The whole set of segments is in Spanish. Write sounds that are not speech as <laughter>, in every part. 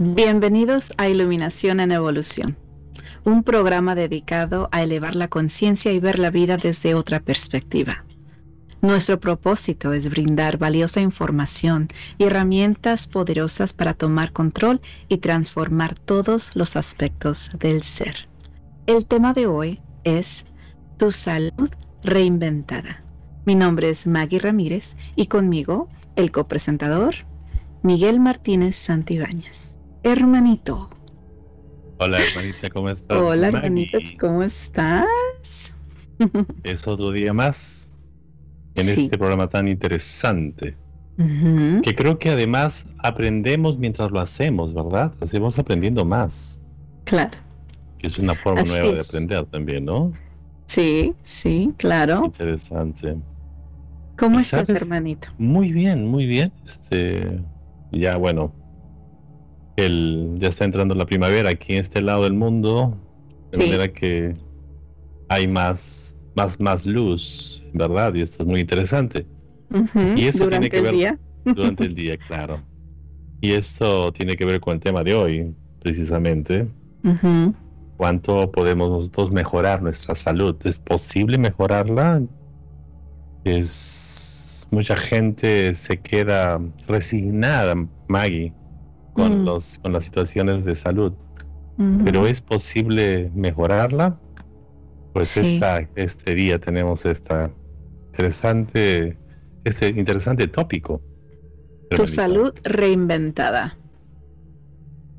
Bienvenidos a Iluminación en Evolución, un programa dedicado a elevar la conciencia y ver la vida desde otra perspectiva. Nuestro propósito es brindar valiosa información y herramientas poderosas para tomar control y transformar todos los aspectos del ser. El tema de hoy es Tu salud reinventada. Mi nombre es Maggie Ramírez y conmigo el copresentador Miguel Martínez Santibáñez hermanito. Hola, hermanita, ¿cómo estás? Hola, hermanito, ¿cómo estás? <laughs> es otro día más en este programa tan interesante. Que creo que además aprendemos mientras lo hacemos, ¿verdad? Hacemos aprendiendo más. Claro. Que es una forma nueva de aprender también, ¿no? Sí, sí, claro. Interesante. ¿Cómo estás, hermanito? Muy bien, muy bien. Este, ya bueno, el, ya está entrando la primavera aquí en este lado del mundo, de manera que hay más, más, más luz, ¿verdad? Y esto es muy interesante. y eso durante tiene que ver el día. <laughs> durante el día, claro. Y esto tiene que ver con el tema de hoy, precisamente. ¿Cuánto podemos nosotros mejorar nuestra salud? ¿Es posible mejorarla? Es mucha gente se queda resignada, Maggie, con, mm. los, con las situaciones de salud. Pero es posible mejorarla. Pues esta, este día tenemos esta interesante, este interesante tópico. Tu salud reinventada.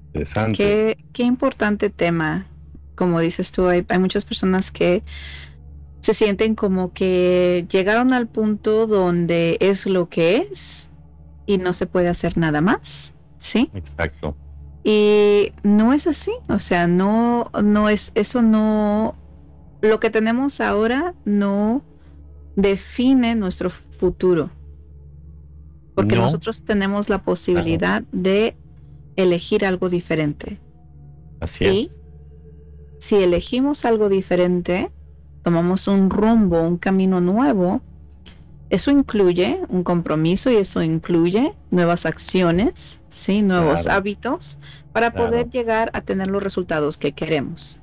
Interesante. Qué, qué importante tema. Como dices tú, hay, hay muchas personas que se sienten como que llegaron al punto donde es lo que es y no se puede hacer nada más. ¿Sí? Exacto. Y no es así, o sea, no, no es, eso no, lo que tenemos ahora no define nuestro futuro, porque nosotros tenemos la posibilidad de elegir algo diferente. Así es. Si elegimos algo diferente, tomamos un rumbo, un camino nuevo, eso incluye un compromiso y eso incluye nuevas acciones, ¿sí? nuevos hábitos para poder llegar a tener los resultados que queremos.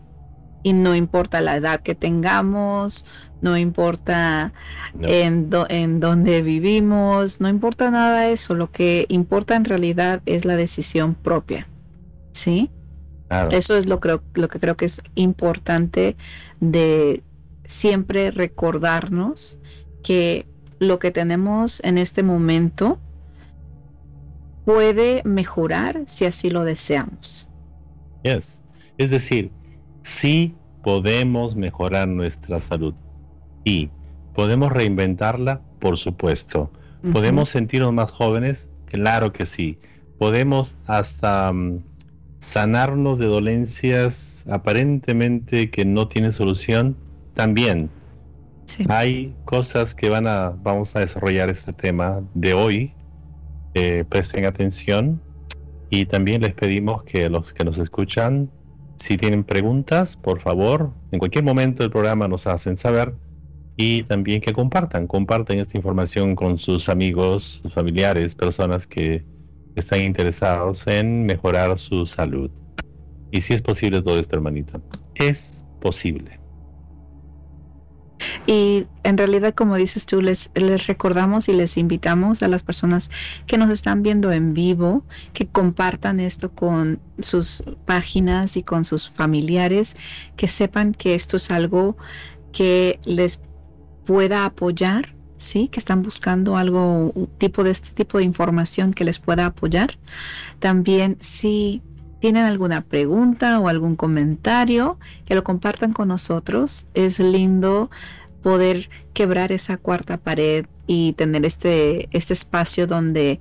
Y no importa la edad que tengamos, no importa En, en dónde vivimos, no importa nada eso. Lo que importa en realidad es la decisión propia. ¿Sí? Eso es lo, creo, lo que creo que es importante de siempre recordarnos que lo que tenemos en este momento puede mejorar si así lo deseamos. Yes. Es decir, sí podemos mejorar nuestra salud y podemos reinventarla, por supuesto. ¿Podemos sentirnos más jóvenes? Claro que sí. Podemos hasta mm, sanarnos de dolencias aparentemente que no tienen solución también. Hay cosas que van a, vamos a desarrollar este tema de hoy. Eh, presten atención y también les pedimos que los que nos escuchan, si tienen preguntas, por favor, en cualquier momento del programa nos hacen saber y también que compartan, compartan esta información con sus amigos, sus familiares, personas que están interesados en mejorar su salud. Y si es posible todo esto, hermanita, es posible. Y en realidad, como dices tú, les, recordamos y les invitamos a las personas que nos están viendo en vivo que compartan esto con sus páginas y con sus familiares, que sepan que esto es algo que les pueda apoyar, ¿sí? Que están buscando algo, tipo de este tipo de información que les pueda apoyar. También si tienen alguna pregunta o algún comentario, que lo compartan con nosotros. Es lindo poder quebrar esa cuarta pared y tener este, este espacio donde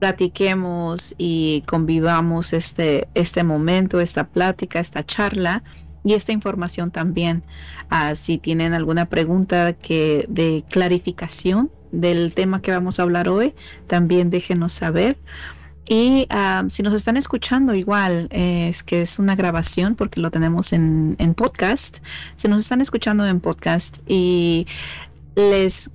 platiquemos y convivamos este, este momento, esta plática, esta charla y esta información también. Ah, si tienen alguna pregunta que de clarificación del tema que vamos a hablar hoy, también déjenos saber. Y si nos están escuchando igual, es que es una grabación porque lo tenemos en, en podcast. Si nos están escuchando en podcast y les,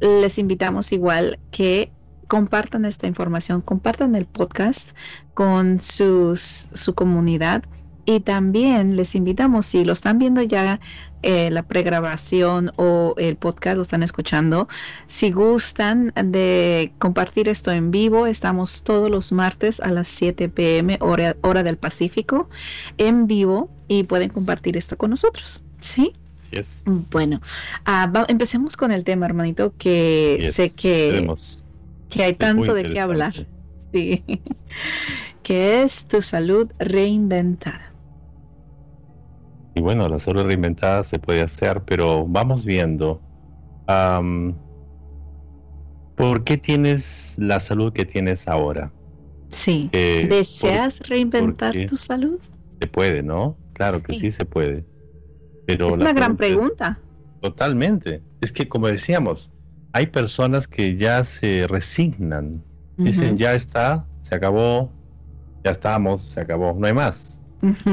les invitamos igual que compartan esta información, compartan el podcast con sus, su comunidad y también les invitamos, si lo están viendo ya eh, la pregrabación o el podcast, lo están escuchando, si gustan de compartir esto en vivo, estamos todos los martes a las 7 pm hora, hora del Pacífico en vivo y pueden compartir esto con nosotros. ¿Sí? Bueno, uh, empecemos con el tema, hermanito, que sé que, que hay tanto de qué hablar. Sí. <laughs> que es tu salud reinventada. Y bueno, la salud reinventada se puede hacer, pero vamos viendo. ¿Por qué tienes la salud que tienes ahora? Sí. ¿Deseas reinventar tu salud? Se puede, ¿no? Claro que sí se puede. Pero es una gran pregunta. Totalmente. Es que como decíamos, hay personas que ya se resignan. Dicen, ya está, se acabó, ya estamos, se acabó, no hay más.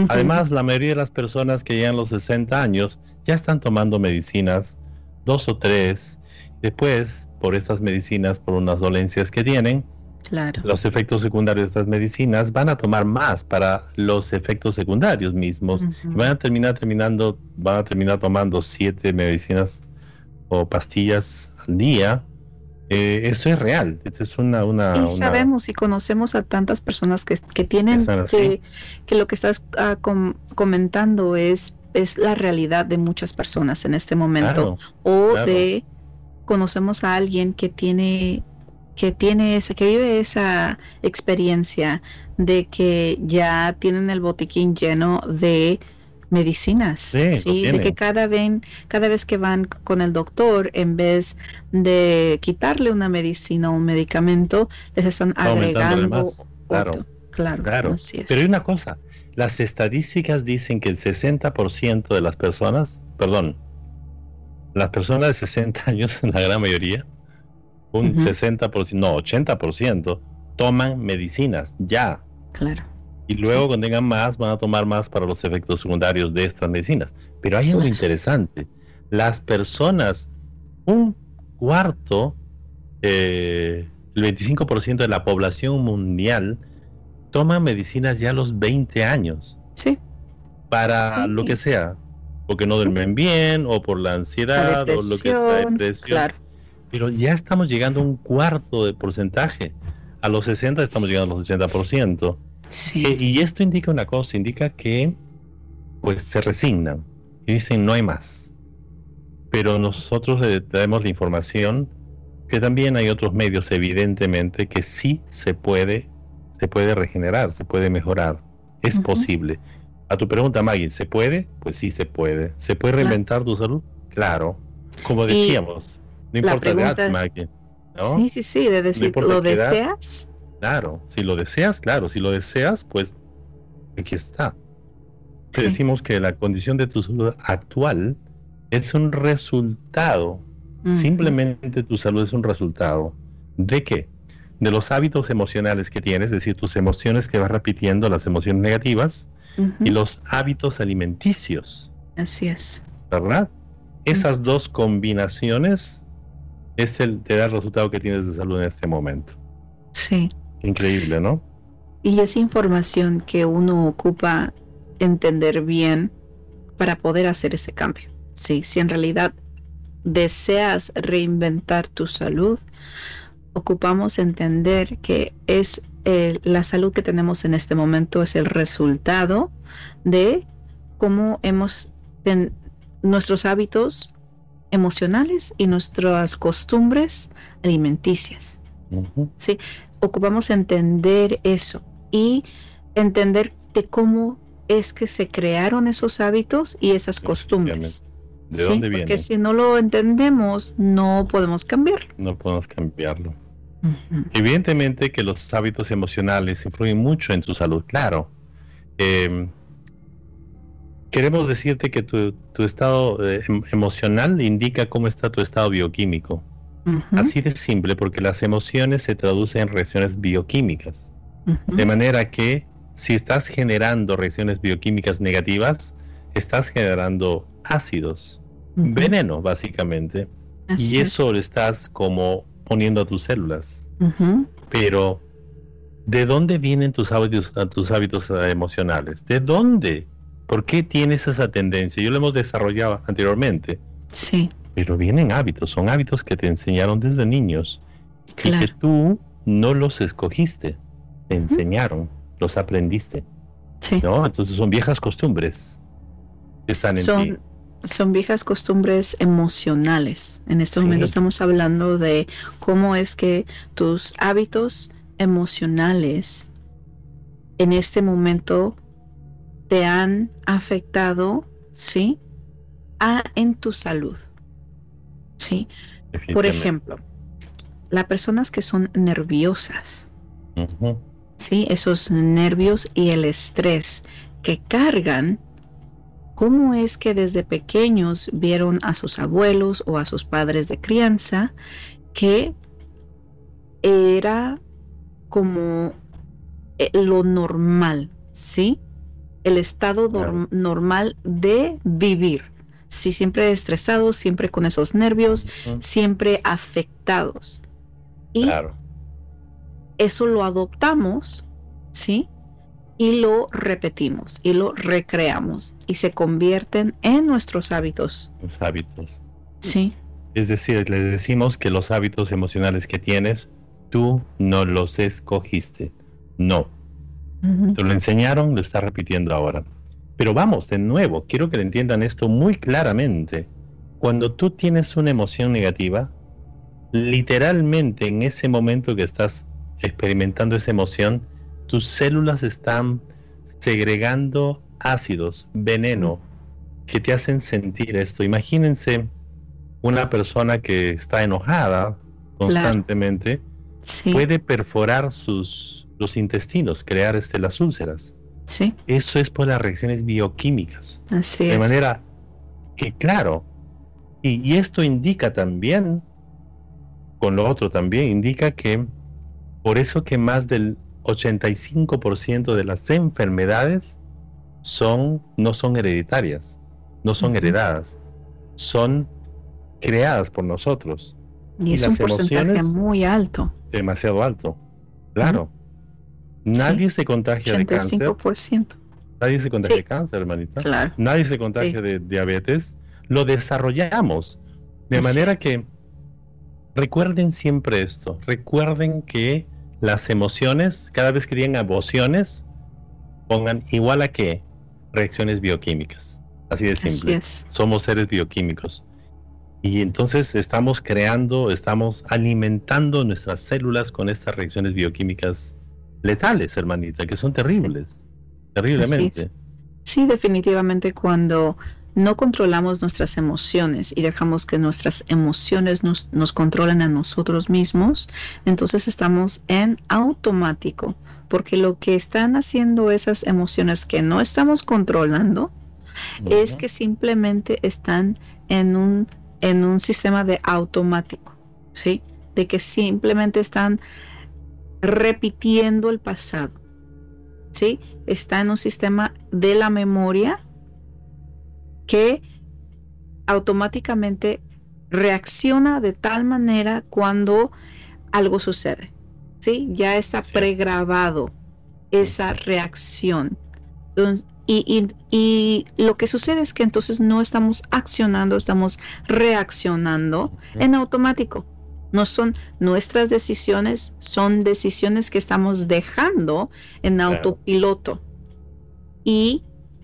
Además, la mayoría de las personas que llegan a los 60 años ya están tomando medicinas, dos o tres. Después, por estas medicinas, por unas dolencias que tienen, claro. los efectos secundarios de estas medicinas van a tomar más para los efectos secundarios mismos. van a terminar terminando, van a terminar tomando siete medicinas o pastillas al día eh, esto es real, esto es una... una, y sabemos y conocemos a tantas personas que, que tienen, que, que, lo que estás ah, comentando es, es la realidad de muchas personas en este momento. o de conocemos a alguien que tiene que tiene esa, que vive esa experiencia de que ya tienen el botiquín lleno de medicinas, sí, de que cada vez, cada vez que van con el doctor, en vez de quitarle una medicina o un medicamento, les están agregando claro, claro, claro. Pero hay una cosa, las estadísticas dicen que el 60% de las personas, perdón, las personas de 60 <laughs> años, la gran mayoría, un 60%, no, 80%, toman medicinas ya. Claro y luego cuando tengan más van a tomar más para los efectos secundarios de estas medicinas. Pero hay algo interesante, las personas, un cuarto, eh, el 25% de la población mundial toma medicinas ya a los 20 años. Sí. Para lo que sea, porque no duermen bien o por la ansiedad o lo que sea, depresión. Claro. Pero ya estamos llegando a un cuarto de porcentaje. A los 60 estamos llegando a los 80%. Eh, y esto indica una cosa, indica que pues se resignan y dicen no hay más. Pero nosotros le traemos la información que también hay otros medios, evidentemente, que sí se puede, se puede regenerar, se puede mejorar. Es posible. A tu pregunta, Maggie, ¿se puede? Pues sí se puede. ¿Se puede reinventar tu salud? Claro. Como decíamos, no importa la edad, Maggie. Sí, sí, sí, de decir, ¿lo deseas? Claro, si lo deseas, claro, si lo deseas, pues aquí está. Te decimos que la condición de tu salud actual es un resultado, simplemente tu salud es un resultado. ¿De qué? De los hábitos emocionales que tienes, es decir, tus emociones que vas repitiendo, las emociones negativas, y los hábitos alimenticios. Así es. ¿Verdad? Esas dos combinaciones es el, te da el resultado que tienes de salud en este momento. Sí. Increíble, ¿no? Y esa información que uno ocupa entender bien para poder hacer ese cambio. Sí, si en realidad deseas reinventar tu salud, ocupamos entender que es la salud que tenemos en este momento es el resultado de cómo hemos nuestros hábitos emocionales y nuestras costumbres alimenticias. Sí, ocupamos entender eso y entender de cómo es que se crearon esos hábitos y esas costumbres. ¿De dónde viene? Porque si no lo entendemos, no podemos cambiarlo. No podemos cambiarlo. Evidentemente que los hábitos emocionales influyen mucho en tu salud, claro. Em, queremos decirte que tu, estado eh, em, emocional indica cómo está tu estado bioquímico. Así de simple, porque las emociones se traducen en reacciones bioquímicas. De manera que si estás generando reacciones bioquímicas negativas, estás generando ácidos, veneno básicamente. y eso lo estás como poniendo a tus células. Pero, ¿de dónde vienen tus hábitos, tus hábitos eh, emocionales? ¿De dónde? ¿Por qué tienes esa tendencia? Yo lo hemos desarrollado anteriormente. Sí. Pero vienen hábitos, son hábitos que te enseñaron desde niños y que tú no los escogiste, te enseñaron, los aprendiste. Sí. ¿no? Entonces son viejas costumbres que están en son, ti. Son viejas costumbres emocionales. En este momento estamos hablando de cómo es que tus hábitos emocionales en este momento te han afectado, ¿sí? A, en tu salud. ¿Sí? Por ejemplo, las personas que son nerviosas, ¿sí? Esos nervios y el estrés que cargan, ¿cómo es que desde pequeños vieron a sus abuelos o a sus padres de crianza que era como eh, lo normal, ¿sí? El estado normal de vivir. Sí, siempre estresados, siempre con esos nervios, siempre afectados. Y claro eso lo adoptamos, ¿sí? Y lo repetimos y lo recreamos y se convierten en nuestros hábitos. Los hábitos. Sí. Es decir, le decimos que los hábitos emocionales que tienes, tú no los escogiste. No. Te lo enseñaron, lo estás repitiendo ahora. Pero vamos, de nuevo, quiero que le entiendan esto muy claramente. Cuando tú tienes una emoción negativa, literalmente en ese momento que estás experimentando esa emoción, tus células están segregando ácidos, veneno, que te hacen sentir esto. Imagínense una persona que está enojada constantemente, puede perforar sus los intestinos, crear este, las úlceras. Sí. Eso es por las reacciones bioquímicas. Así de manera que, claro, y, y esto indica también, con lo otro también, indica que por eso que más del 85% de las enfermedades son, no son hereditarias, no son heredadas, son creadas por nosotros. Y, es un porcentaje muy alto. Demasiado alto. Claro. Nadie se contagia de cáncer. Nadie se contagia de cáncer, hermanita. Claro. Nadie se contagia de diabetes. Lo desarrollamos. De manera que recuerden siempre esto. Recuerden que las emociones, cada vez que digan emociones, pongan igual a qué? Reacciones bioquímicas. Así de simple. Somos seres bioquímicos. Y entonces estamos creando, estamos alimentando nuestras células con estas reacciones bioquímicas letales, hermanita, que son terribles. Terriblemente. Sí, definitivamente cuando no controlamos nuestras emociones y dejamos que nuestras emociones nos, nos controlen a nosotros mismos, entonces estamos en automático, porque lo que están haciendo esas emociones que no estamos controlando es que simplemente están en un, en un sistema de automático, ¿sí? De que simplemente están repitiendo el pasado, ¿sí? Está en un sistema de la memoria que automáticamente reacciona de tal manera cuando algo sucede. ¿sí? Ya está pregrabado esa reacción. y, y, lo que sucede es que entonces no estamos accionando, estamos reaccionando en automático. No son nuestras decisiones, son decisiones que estamos dejando en autopiloto. Y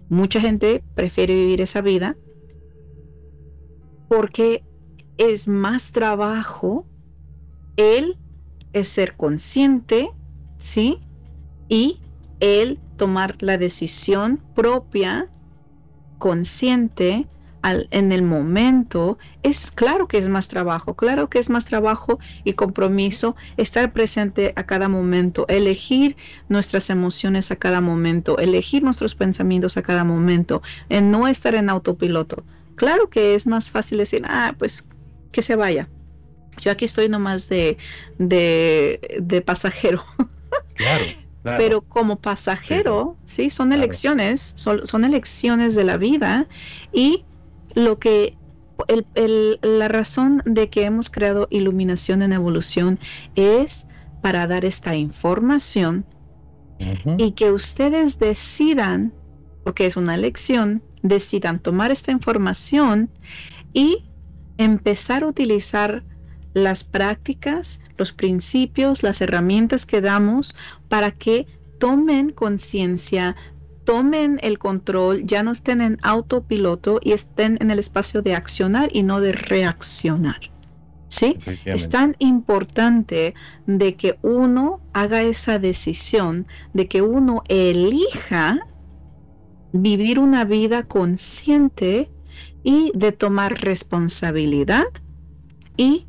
Mucha gente prefiere vivir esa vida porque es más trabajo el es ser consciente, ¿sí? Y el tomar la decisión propia, consciente, en el momento, es claro que es más trabajo, claro que es más trabajo y compromiso estar presente a cada momento, elegir nuestras emociones a cada momento, elegir nuestros pensamientos a cada momento, en no estar en autopiloto. Claro que es más fácil decir, ah, pues que se vaya. Yo aquí estoy nomás de, de, pasajero. Claro. Pero como pasajero, sí, son elecciones, son, son, elecciones de la vida y lo que la razón de que hemos creado iluminación en evolución es para dar esta información y que ustedes decidan, porque es una elección, decidan tomar esta información y empezar a utilizar las prácticas, los principios, las herramientas que damos para que tomen conciencia, tomen el control, ya no estén en autopiloto y estén en el espacio de accionar y no de reaccionar. ¿Sí? Es tan importante de que uno haga esa decisión, de que uno elija vivir una vida consciente y de tomar responsabilidad y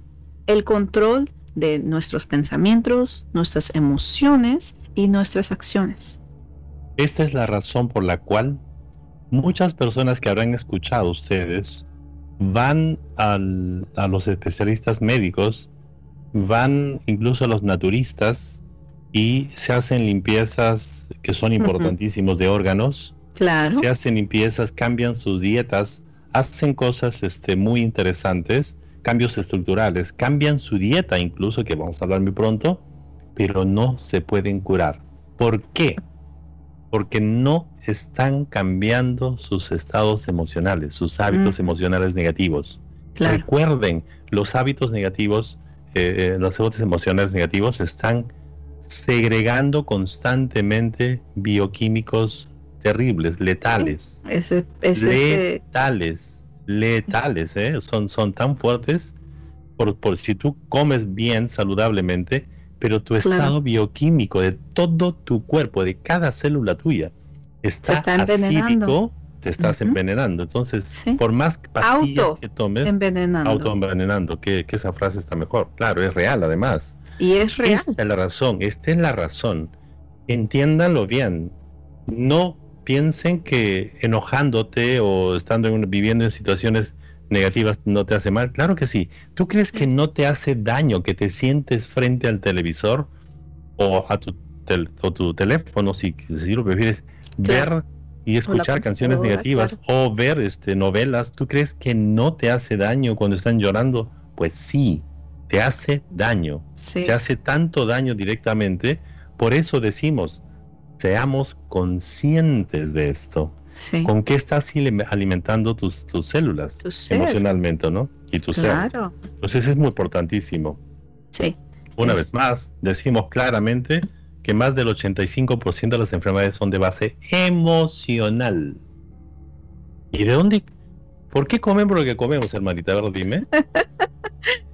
el control de nuestros pensamientos, nuestras emociones y nuestras acciones. Esta es la razón por la cual muchas personas que habrán escuchado ustedes van a los especialistas médicos, van incluso a los naturistas y se hacen limpiezas que son importantísimos de órganos. Claro. Se hacen limpiezas, cambian sus dietas, hacen cosas este, muy interesantes cambios estructurales, cambian su dieta incluso, que vamos a hablar muy pronto, pero no se pueden curar. ¿Por qué? Porque no están cambiando sus estados emocionales, sus hábitos emocionales negativos. Recuerden, los hábitos negativos, eh, eh, los hábitos emocionales negativos están segregando constantemente bioquímicos terribles, letales. letales letales, ¿eh? son, son tan fuertes por, por si tú comes bien, saludablemente, pero tu estado bioquímico de todo tu cuerpo, de cada célula tuya, está, está acídico, te estás envenenando. Entonces, por más pastillas que tomes, envenenando. autoenvenenando, que, que esa frase está mejor. Claro, es real además. Y es real. Esta es la razón, esta es la razón. Entiéndanlo bien. No piensen que enojándote o estando viviendo en situaciones negativas no te hace mal. Claro que sí. ¿Tú crees que no te hace daño que te sientes frente al televisor o a tu, tu teléfono, si, si lo prefieres, ver y escuchar canciones negativas o ver este, novelas? ¿Tú crees que no te hace daño cuando están llorando? Pues sí, te hace daño. Te hace tanto daño directamente. Por eso decimos, seamos conscientes de esto. ¿Con qué estás alimentando tus, tus células emocionalmente, no? Y tu claro. ser. Entonces es muy importantísimo. Sí. Una vez más, decimos claramente que más del 85% de las enfermedades son de base emocional. ¿Y de dónde? ¿Por qué comemos lo que comemos, hermanita? A ver, dime. <laughs>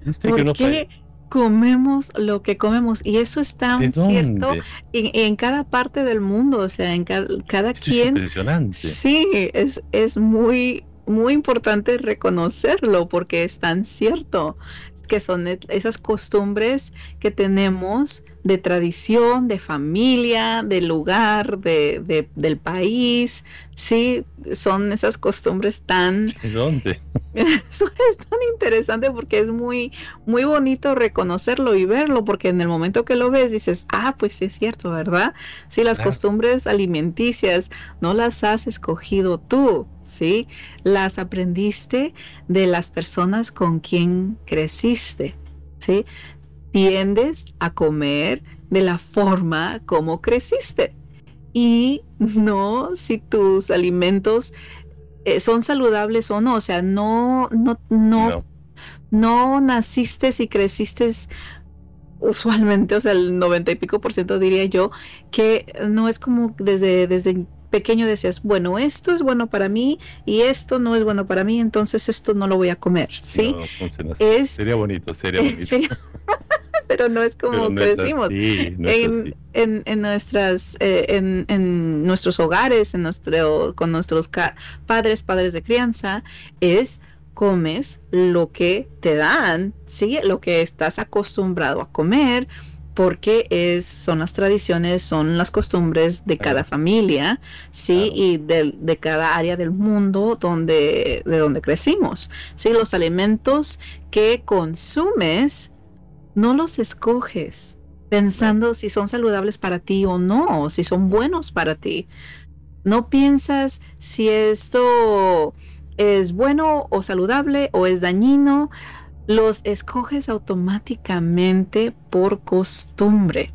Este ¿Por qué? Comemos lo que comemos y eso es tan cierto en, cada parte del mundo, o sea, en cada, cada quien. impresionante. Sí, es, es muy, muy importante reconocerlo porque es tan cierto que son e, esas costumbres que tenemos de tradición, de familia, del lugar, de, del país, sí, son esas costumbres tan... <laughs> ¿Dónde? <laughs> Eso es tan interesante porque es muy, muy bonito reconocerlo y verlo, porque en el momento que lo ves dices, ah, pues sí es cierto, ¿verdad? Sí, las costumbres alimenticias no las has escogido tú, ¿sí? Las aprendiste de las personas con quien creciste, ¿sí? tiendes a comer de la forma como creciste y no si tus alimentos eh, son saludables o no, o sea, no, no, no, no, naciste y creciste usualmente, o sea, el noventa y pico por ciento diría yo, que no es como desde, desde pequeño decías, bueno, esto es bueno para mí y esto no es bueno para mí, entonces esto no lo voy a comer, ¿sí? es, sería bonito, sería <laughs> bonito. <laughs> pero no es como crecimos. en, en, nuestras, eh, en, en, nuestros hogares, en nuestro, con nuestros padres, padres de crianza, es comes lo que te dan, ¿sí? lo que estás acostumbrado a comer, porque es, son las tradiciones, son las costumbres de cada familia, sí, y de, de, cada área del mundo donde, de donde crecimos. Sí, los alimentos que consumes no los escoges pensando si son saludables para ti o no, si son buenos para ti. No piensas si esto es bueno o saludable o es dañino. Los escoges automáticamente por costumbre.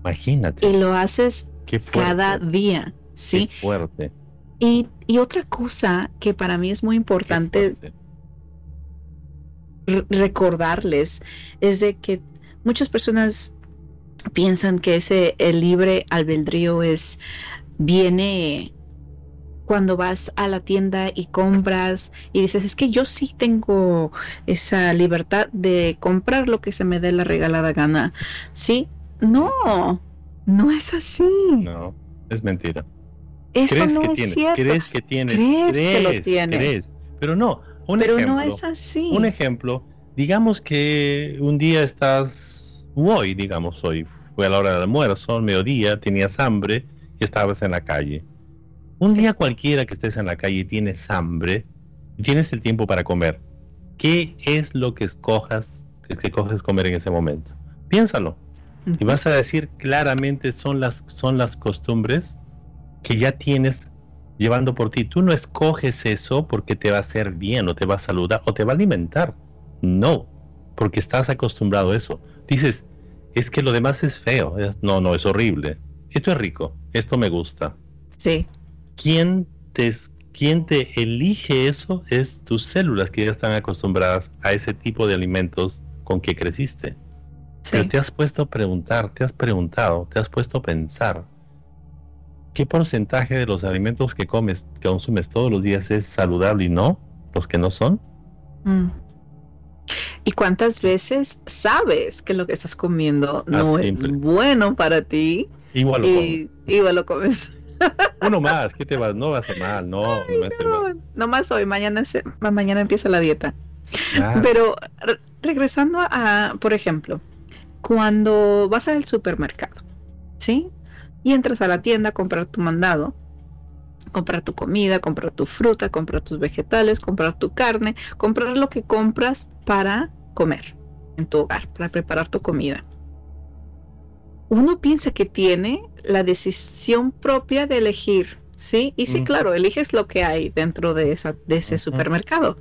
Imagínate. Y lo haces cada día, ¿sí? fuerte. Y, y, otra cosa que para mí es muy importante recordarles es de que muchas personas piensan que ese el libre albedrío es viene cuando vas a la tienda y compras y dices, es que yo sí tengo esa libertad de comprar lo que se me dé la regalada gana. ¿Sí? No, no es así. No, es mentira. Eso ¿Crees no que es tienes, cierto. ¿Crees que tienes? ¿Crees, que lo tienes? ¿crees? Pero no, un Pero ejemplo. no es así. Un ejemplo, digamos que un día estás, hoy, digamos hoy, fue a la hora del almuerzo, al mediodía, tenías hambre y estabas en la calle. Un día cualquiera que estés en la calle y tienes hambre y tienes el tiempo para comer, ¿qué es lo que escojas, que coges comer en ese momento? Piénsalo. Y vas a decir claramente son las, son las costumbres que ya tienes llevando por ti. Tú no escoges eso porque te va a hacer bien o te va a saludar o te va a alimentar. No, porque estás acostumbrado a eso. Dices, es que lo demás es feo. No, no, es horrible. Esto es rico, esto me gusta. Sí. ¿Quién te, elige eso? Es tus células que ya están acostumbradas a ese tipo de alimentos con que creciste. Sí. Pero te has puesto a preguntar, te has preguntado, te has puesto a pensar. ¿Qué porcentaje de los alimentos que comes, que consumes todos los días es saludable y no? Los que no son. Mm. ¿Y cuántas veces sabes que lo que estás comiendo no Ah, es bueno para ti? Igual lo comes. Y igual lo comes. Uno más, ¿qué te va? No va a mal, no, no mal. No, más hoy, mañana, se- ma- mañana empieza la dieta. Ah, Pero re- regresando a, por ejemplo, cuando vas al supermercado, ¿sí? Y entras a la tienda a comprar tu mandado, comprar tu comida, comprar tu fruta, comprar tus vegetales, comprar tu carne, comprar lo que compras para comer en tu hogar, para preparar tu comida. Uno piensa que tiene la decisión propia de elegir, ¿sí? Y sí, claro, eliges lo que hay dentro de, esa, de ese supermercado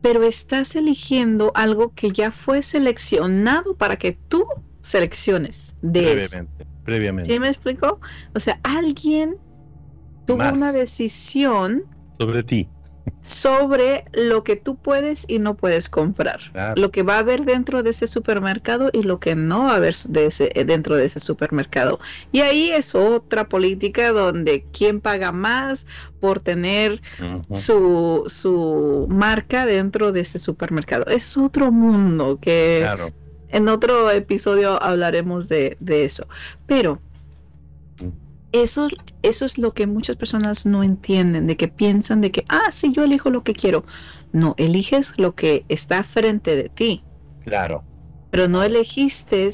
pero estás eligiendo algo que ya fue seleccionado para que tú selecciones de eso. previamente, previamente. ¿Sí me explico? O sea, alguien tuvo Más. una decisión Sobre ti. Sobre lo que tú puedes y no puedes comprar. Claro. Lo que va a haber dentro de ese supermercado y lo que no va a haber de ese, eh, dentro de ese supermercado. Y ahí es otra política donde quién paga más por tener su, su marca dentro de ese supermercado. Es otro mundo que Claro. en otro episodio hablaremos de, de eso. Pero. Eso, eso es lo que muchas personas no entienden, de que piensan de que, ah, sí, yo elijo lo que quiero. No, eliges lo que está frente de ti, Claro. pero no elegiste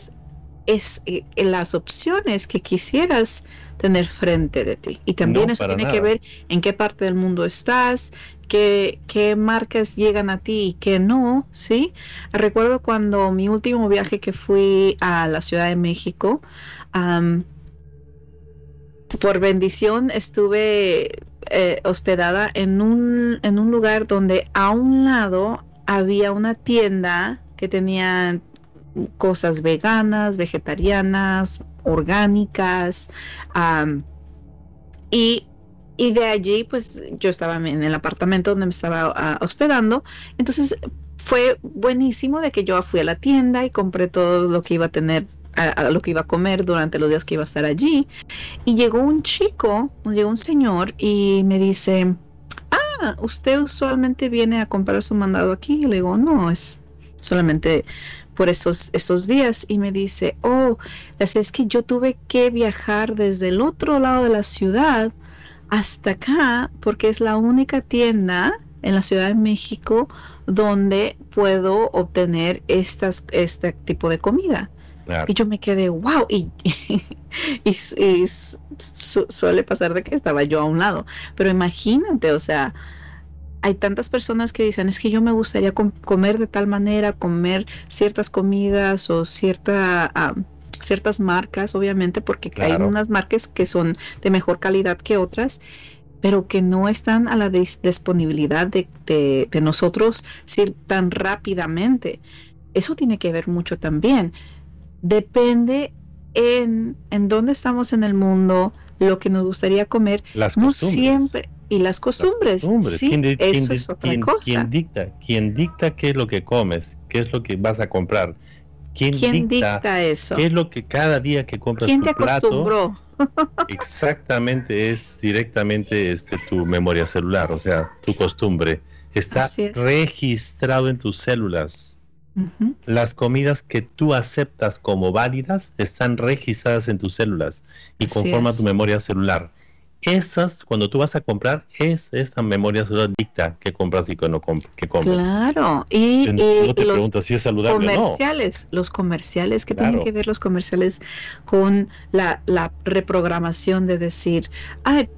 es, eh, las opciones que quisieras tener frente de ti. Y también No, eso tiene que ver en qué parte del mundo estás, qué, qué marcas llegan a ti y qué no, ¿sí? Recuerdo cuando mi último viaje que fui a la Ciudad de México, am, por bendición estuve eh, hospedada en un, en un lugar donde a un lado había una tienda que tenía cosas veganas, vegetarianas, orgánicas. y, y de allí, pues yo estaba en el apartamento donde me estaba ah, hospedando. Entonces fue buenísimo de que yo fui a la tienda y compré todo lo que iba a tener, a, lo que iba a comer durante los días que iba a estar allí. Y llegó un chico, llegó un señor y me dice, ah, ¿usted usualmente viene a comprar su mandado aquí? Y le digo, no, es solamente por estos, estos días. Y me dice, oh, es que yo tuve que viajar desde el otro lado de la ciudad hasta acá porque es la única tienda en la Ciudad de México donde puedo obtener este tipo de comida. Claro. Y yo me quedé, wow, y, <laughs> y, y su- suele pasar de que estaba yo a un lado. Pero imagínate, o sea, hay tantas personas que dicen, es que yo me gustaría com- comer de tal manera, comer ciertas comidas o cierta, ah, ciertas marcas, obviamente, porque hay Claro. unas marcas que son de mejor calidad que otras. pero que no están a la disponibilidad de, de, nosotros ir tan rápidamente. Eso tiene que ver mucho también. Depende en, en dónde estamos en el mundo, lo que nos gustaría comer. Las no siempre. Y las costumbres. Sí, eso es otra cosa. ¿quién dicta? ¿Quién dicta qué es lo que comes? ¿Qué es lo que vas a comprar? ¿Quién, dicta, eso? ¿Qué es lo que cada día que compras ¿Quién te acostumbró? <laughs> Exactamente, es directamente este tu memoria celular, o sea, tu costumbre. Está registrado en tus células. Las comidas que tú aceptas como válidas están registradas en tus células y conforman tu memoria celular esas, cuando tú vas a comprar, es esta memoria celular dicta que compras y que no compras. Claro, y, no te preguntas si es saludable comerciales, o no. Los comerciales, que tienen que ver los comerciales con la, la reprogramación de decir, ay,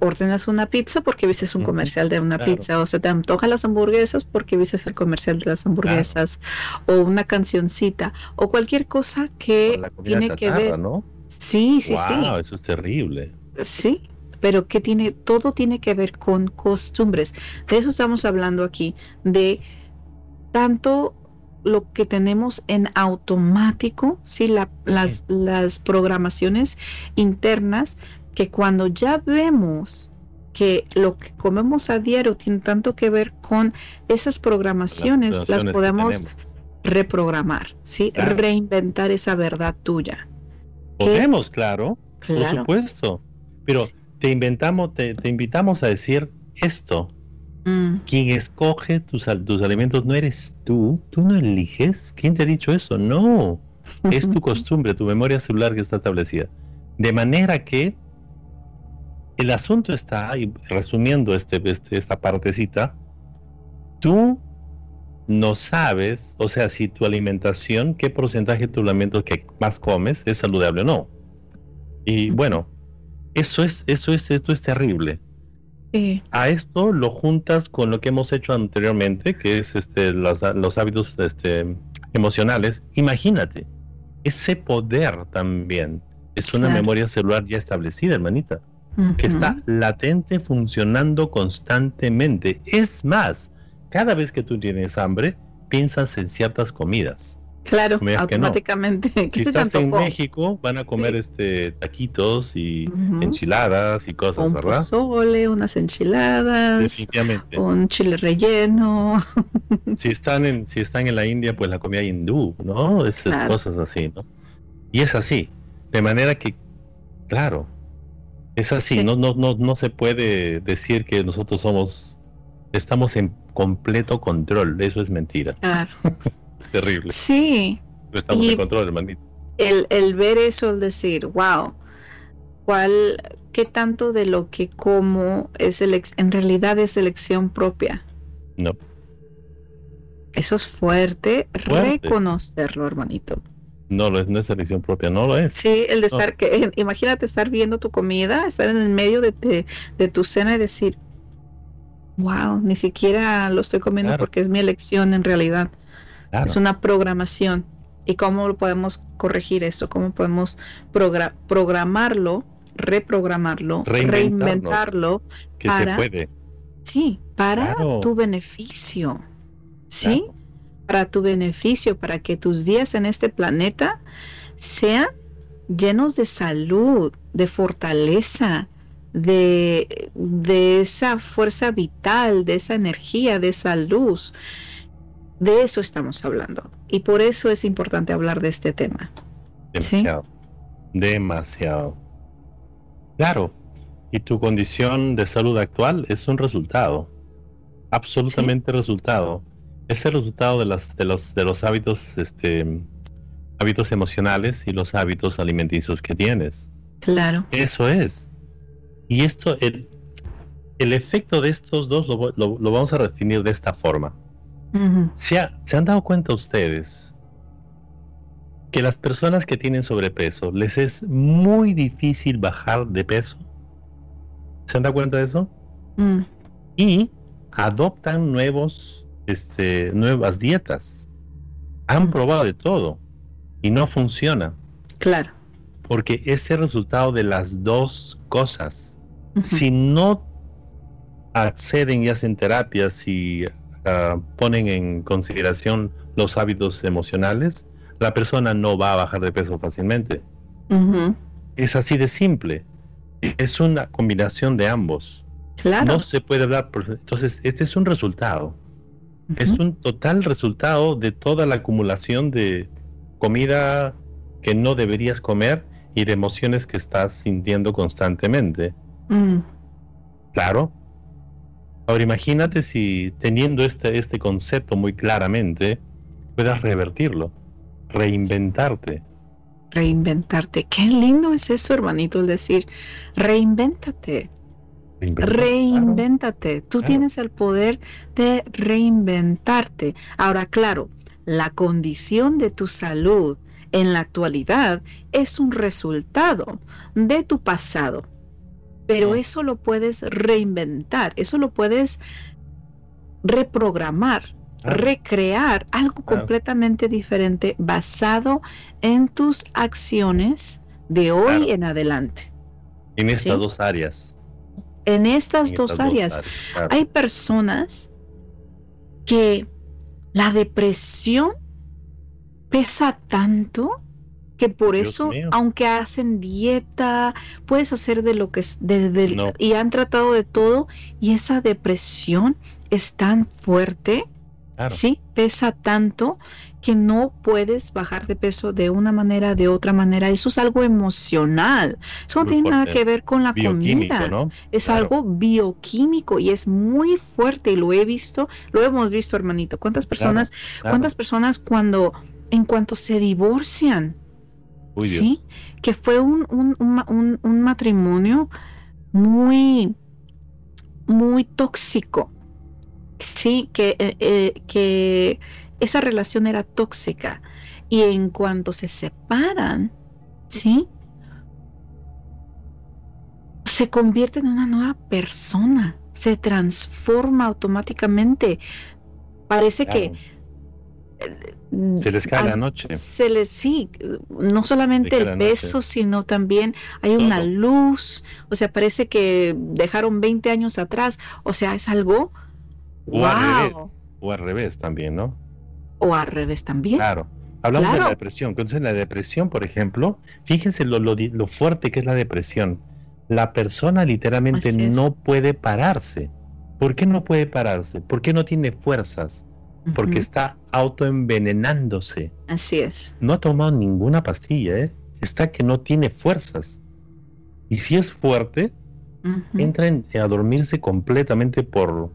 ordenas una pizza porque viste un comercial de una pizza, o se te antojan las hamburguesas porque viste el comercial de las hamburguesas, o una cancioncita, o cualquier cosa que tiene que ver. ¿no? Sí, sí, sí. Eso es terrible. Sí, pero que tiene, todo tiene que ver con costumbres. De eso estamos hablando aquí, de tanto lo que tenemos en automático, ¿sí? las, las programaciones internas, que cuando ya vemos que lo que comemos a diario tiene tanto que ver con esas programaciones, las, podemos reprogramar, ¿sí? Reinventar esa verdad tuya. Podemos, claro, por supuesto. Pero te inventamos, te, invitamos a decir esto. Mm. Quien escoge tus, tus alimentos no eres tú, tú no eliges. ¿Quién te ha dicho eso? No, es tu <laughs> costumbre, tu memoria celular que está establecida. De manera que el asunto está, y resumiendo este, este, esta partecita, tú no sabes, o sea, si tu alimentación, qué porcentaje de tu alimento que más comes es saludable o no. Y bueno, eso es, eso es, esto es terrible. A esto lo juntas con lo que hemos hecho anteriormente, que es este, los, hábitos este, emocionales. Imagínate, ese poder también es una memoria celular ya establecida, hermanita, que está latente, funcionando constantemente. Es más, cada vez que tú tienes hambre, piensas en ciertas comidas. Claro, automáticamente. <laughs> Si estás en México, van a comer este taquitos y enchiladas y cosas, un ¿verdad? Pozole, unas enchiladas, Definitivamente. un chile relleno. si están en si están en la India, pues la comida hindú, ¿no? Esas cosas así, ¿no? Y es así, de manera que claro, es así, no no no no se puede decir que nosotros somos estamos en completo control, eso es mentira. Claro. <laughs> terrible. Sí. No estamos en control, hermanito. El, el ver eso, el decir, wow, ¿cuál, qué tanto de lo que como es en realidad es elección propia? No. Eso es fuerte, reconocerlo, hermanito. No, no es, no es elección propia, no lo es. Sí, el de estar, que, imagínate estar viendo tu comida, estar en el medio de, de, tu cena y decir, wow, ni siquiera lo estoy comiendo porque es mi elección en realidad. Es una programación. ¿Y cómo podemos corregir eso? ¿Cómo podemos programarlo, reprogramarlo, reinventarlo? Que para, se puede. Sí, para tu beneficio. ¿Sí? Para tu beneficio, para que tus días en este planeta sean llenos de salud, de fortaleza, de, de esa fuerza vital, de esa energía, de esa luz. De eso estamos hablando. Y por eso es importante hablar de este tema. Demasiado. Demasiado. Claro. Y tu condición de salud actual es un resultado. Absolutamente resultado. Es el resultado de, las, de, los, de los hábitos, este, hábitos emocionales y los hábitos alimenticios que tienes. Claro. Eso es. Y esto, el, el efecto de estos dos lo, lo vamos a definir de esta forma. ¿Se, han dado cuenta ustedes que las personas que tienen sobrepeso les es muy difícil bajar de peso? ¿Se han dado cuenta de eso? Mm. Y adoptan nuevos, este, nuevas dietas. Han mm. probado de todo y no funciona. Claro. Porque es el resultado de las dos cosas. Si no acceden y hacen terapias y ah, ponen en consideración los hábitos emocionales, la persona no va a bajar de peso fácilmente. Es así de simple. Es una combinación de ambos. Claro. No se puede hablar. Entonces, este es un resultado. Es un total resultado de toda la acumulación de comida que no deberías comer y de emociones que estás sintiendo constantemente. Mm. Claro. Ahora imagínate si teniendo este, este concepto muy claramente, puedas revertirlo, reinventarte. Reinventarte. Qué lindo es eso, hermanito, el decir, reinvéntate. Reinvéntate. Tú tienes el poder de reinventarte. Ahora, claro, la condición de tu salud en la actualidad es un resultado de tu pasado. Pero eso lo puedes reinventar, eso lo puedes reprogramar, recrear algo completamente diferente basado en tus acciones de hoy en adelante. En estas dos áreas en estas, dos, áreas. Hay personas que la depresión pesa tanto que por eso, aunque hacen dieta, puedes hacer de lo que es, y han tratado de todo, y esa depresión es tan fuerte, sí, pesa tanto que no puedes bajar de peso de una manera, de otra manera. Eso es algo emocional. Eso no tiene nada que ver con la comida. Es algo bioquímico y es muy fuerte y lo he visto, lo hemos visto, hermanito. ¿Cuántas personas, cuántas personas cuando, en cuanto se divorcian, sí, que fue un, un, un, matrimonio muy, muy tóxico, sí, que, eh, eh, que esa relación era tóxica. Y en cuanto se separan, ¿sí? Se convierte en una nueva persona, se transforma automáticamente. Parece que... Se les cae la noche. Se les, sí, no solamente el beso, sino también hay una luz, o sea, parece que dejaron 20 años atrás, o sea, es algo... O, al revés, o al revés también, ¿no? O al revés también. Claro. Hablamos de la depresión. Entonces, la depresión, por ejemplo, fíjense lo, lo, fuerte que es la depresión. La persona literalmente no puede pararse. ¿Por qué no puede pararse? ¿Por qué no tiene fuerzas? Porque está autoenvenenándose. Así es. No ha tomado ninguna pastilla, ¿eh? Está que no tiene fuerzas. Y si es fuerte, entra a dormirse completamente por,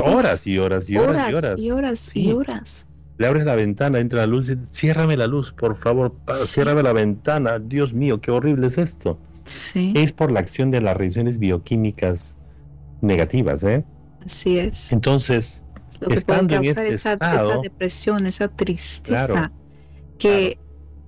Horas y horas y horas, y horas. Y horas y horas. Le abres la ventana, entra la luz y ciérrame la luz, por favor, ciérrame la ventana. Dios mío, qué horrible es esto. Sí. Es por la acción de las reacciones bioquímicas negativas, ¿eh? Así es. Entonces, estando en este esa, estado, esa depresión, esa tristeza que,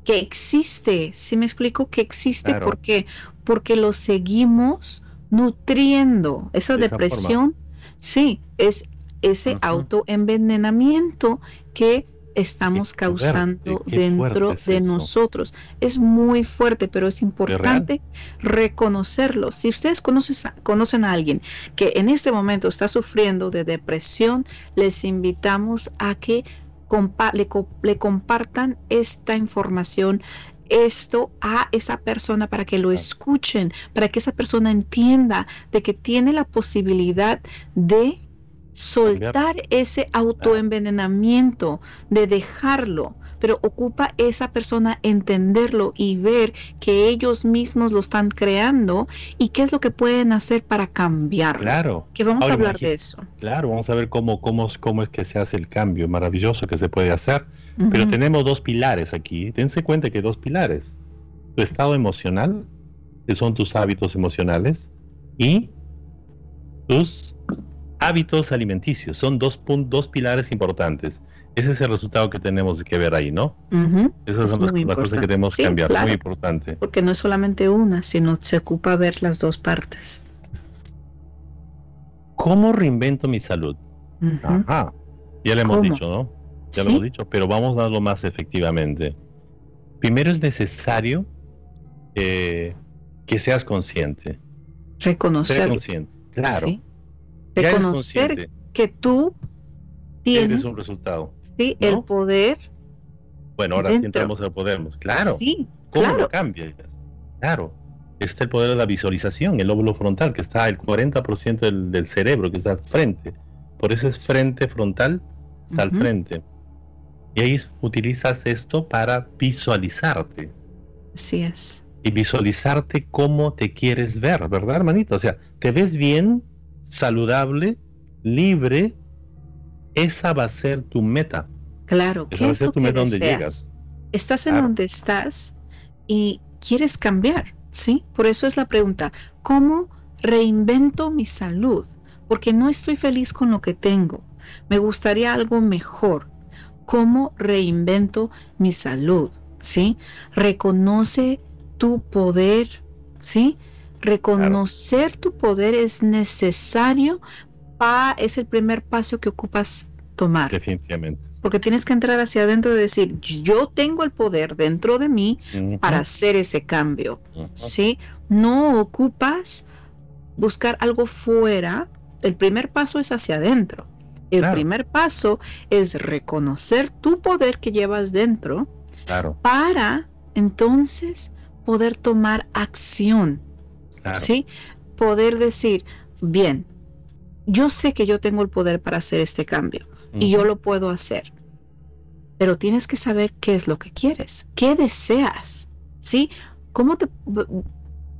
que existe, si me explico que existe, ¿por qué? Porque lo seguimos nutriendo. Esa depresión Sí, es ese autoenvenenamiento que estamos causando dentro de nosotros. Es muy fuerte, pero es importante reconocerlo. Si ustedes conocen, conocen a alguien que en este momento está sufriendo de depresión, les invitamos a que le, le compartan esta información esto a esa persona para que lo escuchen, para que esa persona entienda de que tiene la posibilidad de soltar ese autoenvenenamiento, de dejarlo, pero ocupa esa persona entenderlo y ver que ellos mismos lo están creando y qué es lo que pueden hacer para cambiarlo. Claro. Que vamos a hablar de eso. Claro, vamos a ver cómo, cómo, cómo es que se hace el cambio maravilloso que se puede hacer pero tenemos dos pilares aquí. Dense cuenta que dos pilares. Tu estado emocional, que son tus hábitos emocionales, y tus hábitos alimenticios. Son dos, dos pilares importantes. Ese es el resultado que tenemos que ver ahí, ¿no? Esas son las, cosas que tenemos que cambiar. Muy importante. Porque no es solamente una, sino se ocupa ver las dos partes. ¿Cómo reinvento mi salud? Ajá. Ya le hemos dicho, ¿no? Ya lo hemos dicho, pero vamos a darlo más efectivamente. Primero es necesario eh, que seas consciente. Reconocer. consciente, claro. Reconocer que tú tienes un resultado. Sí, el poder. Bueno, ahora sí entramos al poder. Claro. Sí, ¿Cómo lo cambias? Claro. Está el poder de la visualización, el lóbulo frontal, que está el 40% del, del cerebro, que está al frente. Por eso es frente frontal, está al frente. Y ahí utilizas esto para visualizarte. Así es. Y visualizarte cómo te quieres ver, ¿verdad, hermanito? O sea, te ves bien, saludable, libre. Esa va a ser tu meta. Claro, Esa va a ser tu meta donde llegas. Estás en donde estás y quieres cambiar, ¿sí? Por eso es la pregunta, ¿cómo reinvento mi salud? Porque no estoy feliz con lo que tengo. Me gustaría algo mejor cómo reinvento mi salud, ¿sí? Reconoce tu poder, ¿sí? Reconocer tu poder es necesario, para, es el primer paso que ocupas tomar. Definitivamente. Porque tienes que entrar hacia adentro y decir, yo tengo el poder dentro de mí para hacer ese cambio, ¿sí? No ocupas buscar algo fuera, el primer paso es hacia adentro. El primer paso es reconocer tu poder que llevas dentro para entonces poder tomar acción. ¿Sí? Poder decir, bien, yo sé que yo tengo el poder para hacer este cambio y yo lo puedo hacer. Pero tienes que saber qué es lo que quieres, qué deseas. ¿Sí? ¿Cómo te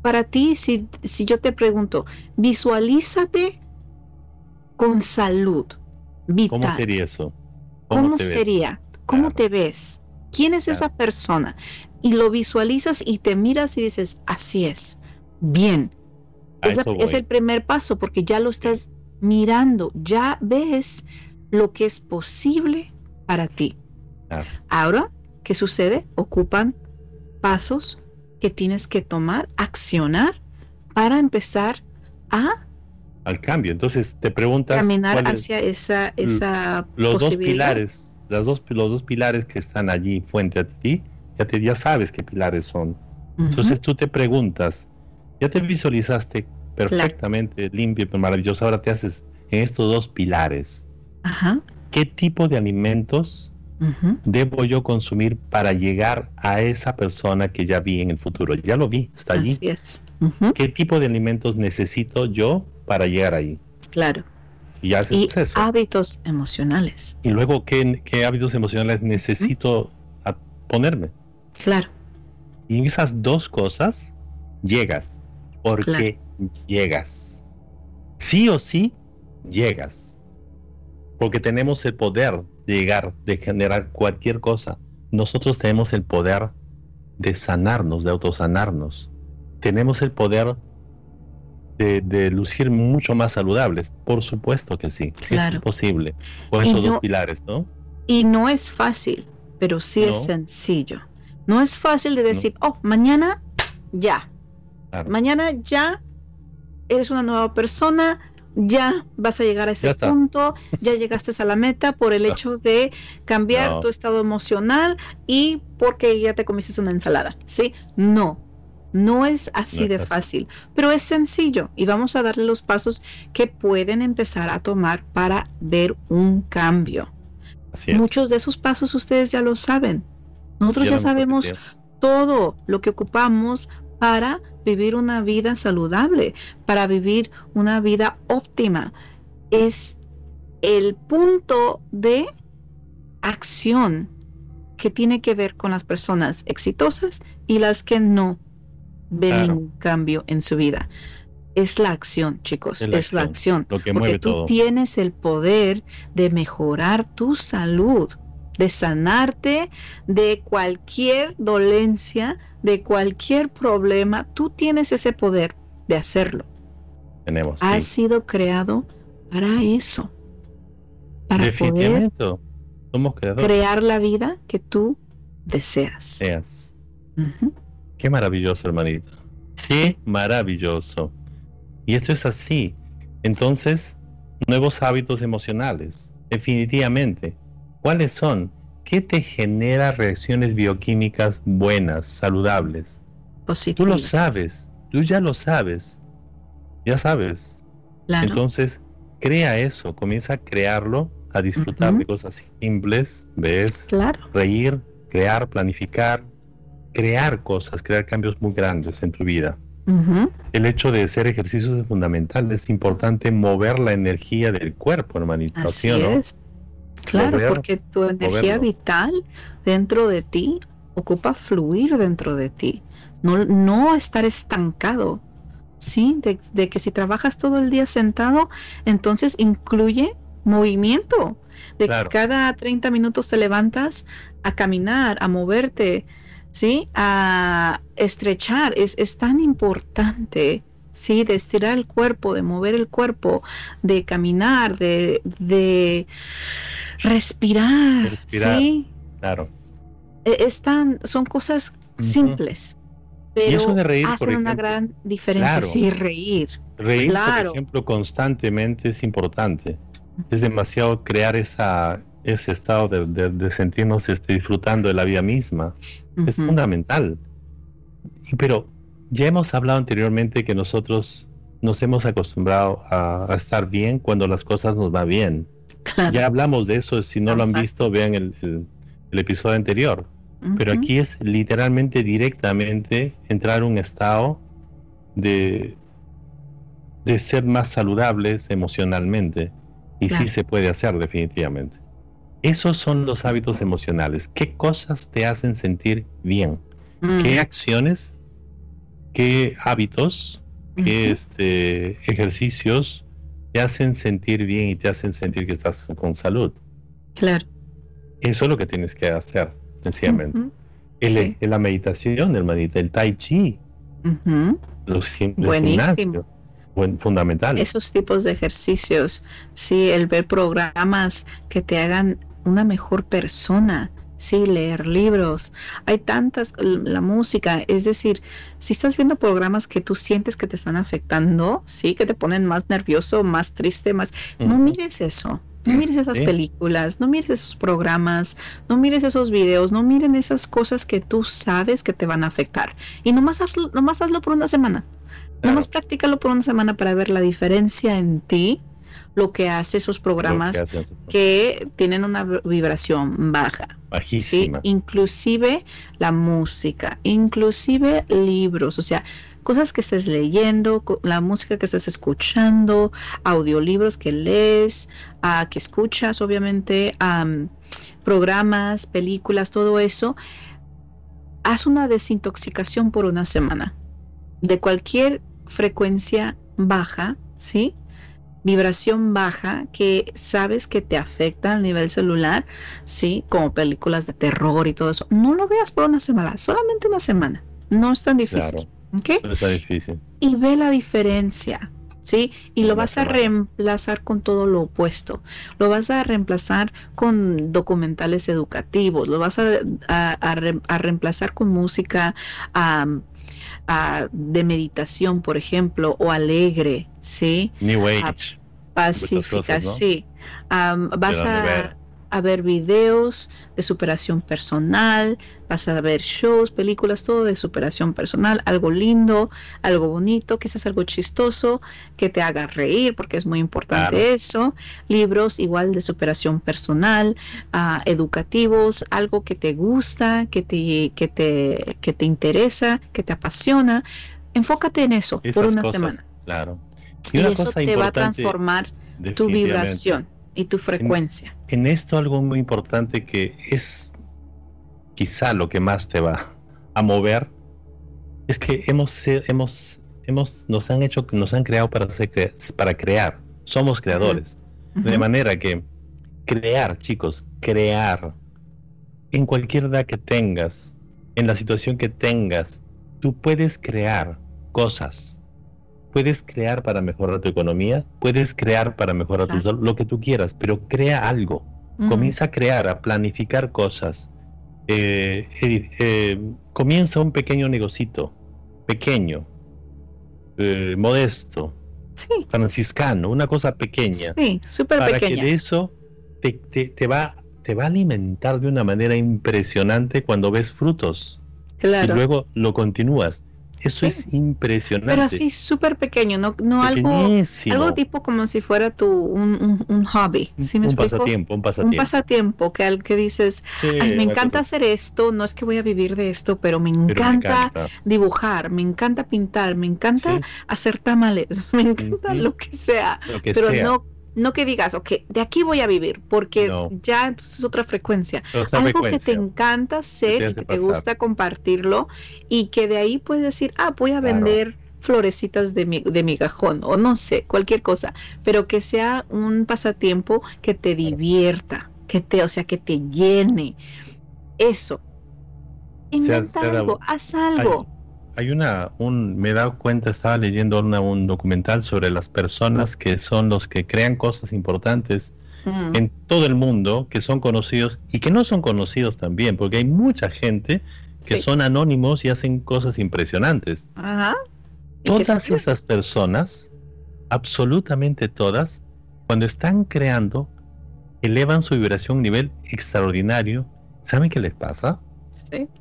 para ti si, si yo te pregunto, visualízate con salud. ¿Cómo sería eso? ¿Cómo, sería? ¿Cómo te ves? ¿Quién es esa persona? Y lo visualizas y te miras y dices, así es, bien. Es, el primer paso porque ya lo estás mirando, ya ves lo que es posible para ti. Ahora, ¿qué sucede? Ocupan pasos que tienes que tomar, accionar para empezar a al cambio. Entonces te preguntas caminar hacia esa esa los dos pilares, las dos los dos pilares que están allí frente a ti, ya te ya sabes qué pilares son. Entonces tú te preguntas, ya te visualizaste perfectamente limpio y maravilloso, ahora te haces en estos dos pilares. ¿Qué tipo de alimentos debo yo consumir para llegar a esa persona que ya vi en el futuro? Ya lo vi, está allí. Así es. ¿Qué tipo de alimentos necesito yo para llegar ahí. Claro. Y, hábitos emocionales. Y luego, ¿qué, hábitos emocionales necesito ponerme? Claro. Y en esas dos cosas llegas, porque llegas. Sí o sí, llegas. Porque tenemos el poder de llegar, de generar cualquier cosa. Nosotros tenemos el poder de sanarnos, de autosanarnos. Tenemos el poder de, lucir mucho más saludables. Por supuesto que sí, sí es posible. Con esos dos pilares, ¿no? Y no es fácil, pero sí es sencillo. No es fácil de decir, oh, mañana ya. Mañana ya eres una nueva persona, ya vas a llegar a ese punto, ya llegaste a la meta por el hecho de cambiar tu estado emocional y porque ya te comiste una ensalada, ¿sí? No, no es así de fácil, pero es sencillo y vamos a darle los pasos que pueden empezar a tomar para ver un cambio. Muchos de esos pasos ustedes ya lo saben. Nosotros ya sabemos todo lo que ocupamos para vivir una vida saludable, para vivir una vida óptima. Es el punto de acción que tiene que ver con las personas exitosas y las que no ven ningún cambio en su vida. Es la acción, chicos, es la, acción. Lo que porque tú tienes el poder de mejorar tu salud, de sanarte de cualquier dolencia, de cualquier problema. Tú tienes ese poder de hacerlo. Tenemos. Has sido creado para eso. Para poder Somos crear la vida que tú deseas. Deseas. Qué maravilloso, hermanito. Sí, maravilloso. Y esto es así. Entonces, nuevos hábitos emocionales. Definitivamente. ¿Cuáles son? ¿Qué te genera reacciones bioquímicas buenas, saludables? Tú lo sabes, tú ya lo sabes. Ya sabes. Entonces, crea eso, comienza a crearlo, a disfrutar de cosas simples, ¿ves? Claro. Reír, crear, planificar, crear cosas, crear cambios muy grandes en tu vida. El hecho de hacer ejercicios es fundamental, es importante mover la energía del cuerpo, hermanito. Así es. Claro, porque tu energía vital dentro de ti ocupa fluir dentro de ti, no, no estar estancado. ¿sí? De, que si trabajas todo el día sentado, entonces incluye movimiento. De que cada 30 minutos te levantas a caminar, a moverte, ¿sí? A estrechar. Es, es tan importante, ¿sí? De estirar el cuerpo, de mover el cuerpo, de caminar, de, de respirar, ¿sí? Claro. E, están, son cosas simples. Pero y eso de reír, hace una gran diferencia, sí, reír. Reír, por ejemplo, constantemente es importante. Es demasiado crear esa, ese estado de, sentirnos este, disfrutando de la vida misma. Es fundamental. pero ya hemos hablado anteriormente que nosotros nos hemos acostumbrado a, estar bien cuando las cosas nos va bien. Ya hablamos de eso, si no lo han visto, vean el episodio anterior. Pero aquí es literalmente directamente entrar en un estado de, de ser más saludables emocionalmente. Y sí se puede hacer definitivamente. Esos son los hábitos emocionales. ¿Qué cosas te hacen sentir bien? ¿Qué acciones? ¿Qué hábitos? ¿Qué este, ejercicios te hacen sentir bien y te hacen sentir que estás con salud? Claro. Eso es lo que tienes que hacer sencillamente. el, la meditación, el, el tai chi, los, Buenísimo. buen, fundamental. Esos tipos de ejercicios, sí, el ver programas que te hagan una mejor persona, sí, leer libros. Hay tantas, la música, es decir, si estás viendo programas que tú sientes que te están afectando, sí, que te ponen más nervioso, más triste, más, no mires eso. No mires esas películas, no mires esos programas, no mires esos videos, no miren esas cosas que tú sabes que te van a afectar. Y nomás hazlo, nomás hazlo por una semana. Nomás practícalo por una semana para ver la diferencia en ti, lo que hace esos programas que, tienen una vibración baja. Bajísima. Inclusive la música, inclusive libros, o sea, cosas que estés leyendo, la música que estés escuchando, audiolibros que lees, a que escuchas, obviamente, programas, películas, todo eso. Haz una desintoxicación por una semana de cualquier frecuencia baja, ¿sí? Vibración baja que sabes que te afecta a nivel celular, sí, como películas de terror y todo eso. No lo veas por una semana, solamente una semana. No es tan difícil. difícil. Y ve la diferencia. ¿Sí? Y lo vas a reemplazar con todo lo opuesto. Lo vas a reemplazar con documentales educativos, lo vas a, a, reemplazar con música de meditación, por ejemplo, o alegre, ¿sí? New Age. pacífica, sí. vas a a ver videos de superación personal, vas a ver shows, películas, todo de superación personal, algo lindo, algo bonito, quizás algo chistoso, que te haga reír, porque es muy importante eso, libros igual de superación personal, ah, educativos, algo que te gusta, que te, que te, que te interesa, que te apasiona, enfócate en eso por una semana. Claro. Y, eso te va a transformar tu vibración y tu frecuencia. En, esto algo muy importante que es quizá lo que más te va a mover es que hemos hemos hemos nos han hecho nos han creado para para crear. Somos creadores. De manera que crear, chicos, crear en cualquier edad que tengas, en la situación que tengas, tú puedes crear cosas puedes crear para mejorar tu economía, puedes crear para mejorar tu salud, lo que tú quieras, pero crea algo. Comienza a crear, a planificar cosas. Eh, eh, comienza un pequeño negocito, pequeño, eh, modesto, franciscano, una cosa pequeña. Sí, súper Para que de eso te, te, va, te va a alimentar de una manera impresionante cuando ves frutos. Claro. Y luego lo continúas Eso es impresionante. Pero así súper pequeño, no, no algo, algo tipo como si fuera tu un, un, hobby. ¿sí me un pasatiempo, un pasatiempo. Un pasatiempo que al que dices, me encanta hacer esto, no es que voy a vivir de esto, pero me encanta, dibujar, me encanta pintar, me encanta hacer tamales, <laughs> me encanta lo que sea. pero no no que digas, ok, de aquí voy a vivir, porque ya es otra frecuencia. Algo que te encanta hacer y que te gusta compartirlo y que de ahí puedes decir, ah, voy a vender florecitas de mi, de mi gajón o no sé, cualquier cosa, pero que sea un pasatiempo que te divierta, que te, o sea, que te llene. Eso. Inventa algo, haz algo hay una, un, me he dado cuenta, estaba leyendo un documental sobre las personas que son los que crean cosas importantes en todo el mundo, que son conocidos y que no son conocidos también, porque hay mucha gente que son anónimos y hacen cosas impresionantes. Todas esas personas, absolutamente todas, cuando están creando, elevan su vibración a un nivel extraordinario. ¿Saben qué les pasa?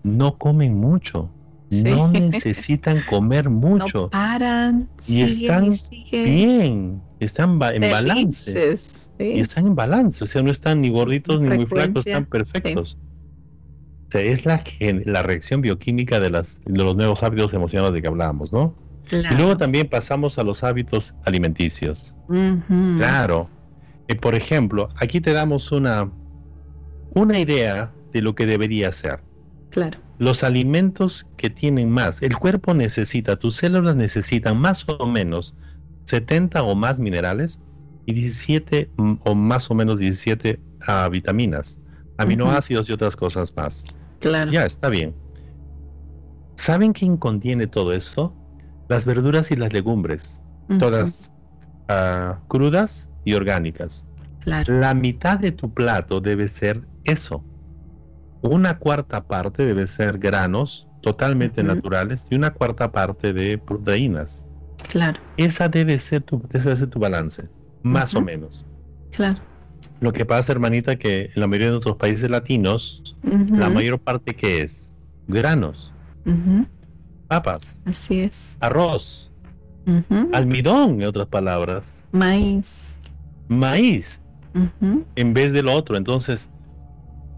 No comen mucho no <laughs> necesitan comer mucho. No paran. Y están bien, están en balance. Y están en balance, o sea, no están ni gorditos ni muy flacos, están perfectos. O sea, es la, la reacción bioquímica de, las, de los nuevos hábitos emocionales de que hablábamos, ¿no? Y luego también pasamos a los hábitos alimenticios. Claro. Eh, por ejemplo, aquí te damos una, una idea de lo que debería ser. Claro los alimentos que tienen más, el cuerpo necesita, tus células necesitan más o menos 70 o más minerales y 17 mm, o más o menos 17 ah, vitaminas, aminoácidos y otras cosas más. Claro. Ya, está bien. ¿Saben quién contiene todo esto? Las verduras y las legumbres, todas ah, crudas y orgánicas. Claro. La mitad de tu plato debe ser eso una cuarta parte debe ser granos totalmente naturales y una cuarta parte de proteínas. Claro. Esa debe ser tu, debe ser tu balance, más o menos. Claro. Lo que pasa, hermanita, que en la mayoría de otros países latinos, la mayor parte que es granos, papas, así es, arroz, almidón, en otras palabras, maíz, maíz, en vez de lo otro. Entonces,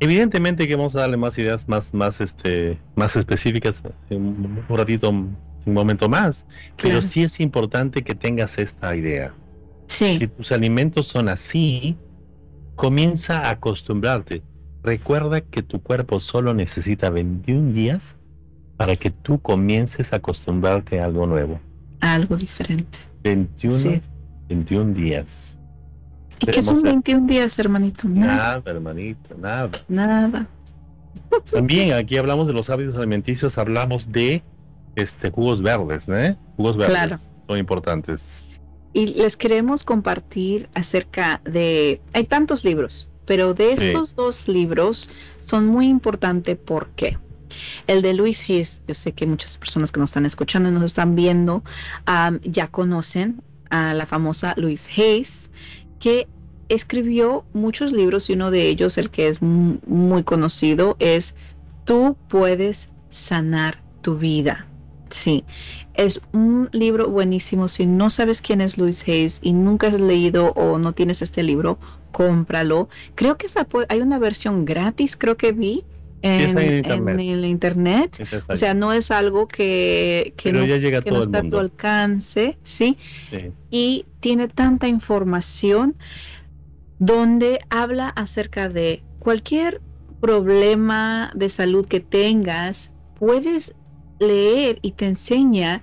Evidentemente que vamos a darle más ideas más, más, este, más específicas en un ratito, un momento más, pero sí es importante que tengas esta idea. Sí. Si tus alimentos son así, comienza a acostumbrarte. Recuerda que tu cuerpo solo necesita 21 días para que tú comiences a acostumbrarte a algo nuevo. algo diferente. 21, 21 días. ¿Y qué son 21 días, hermanito? Nada. hermanito, nada. Nada. También aquí hablamos de los hábitos alimenticios, hablamos de este jugos verdes, ¿eh? Jugos verdes claro. son importantes. Y les queremos compartir acerca de... Hay tantos libros, pero de estos dos libros son muy importantes porque el de Luis Hayes, yo sé que muchas personas que nos están escuchando y nos están viendo ya conocen a la famosa Luis Hayes, que escribió muchos libros y uno de ellos, el que es muy conocido, es Tú puedes sanar tu vida. Sí, es un libro buenísimo. Si no sabes quién es Luis Hayes y nunca has leído o no tienes este libro, cómpralo. Creo que hay una versión gratis, creo que vi. En, el internet. O sea, no es algo que, que no, está a tu alcance, ¿sí? Y tiene tanta información donde habla acerca de cualquier problema de salud que tengas, puedes leer y te enseña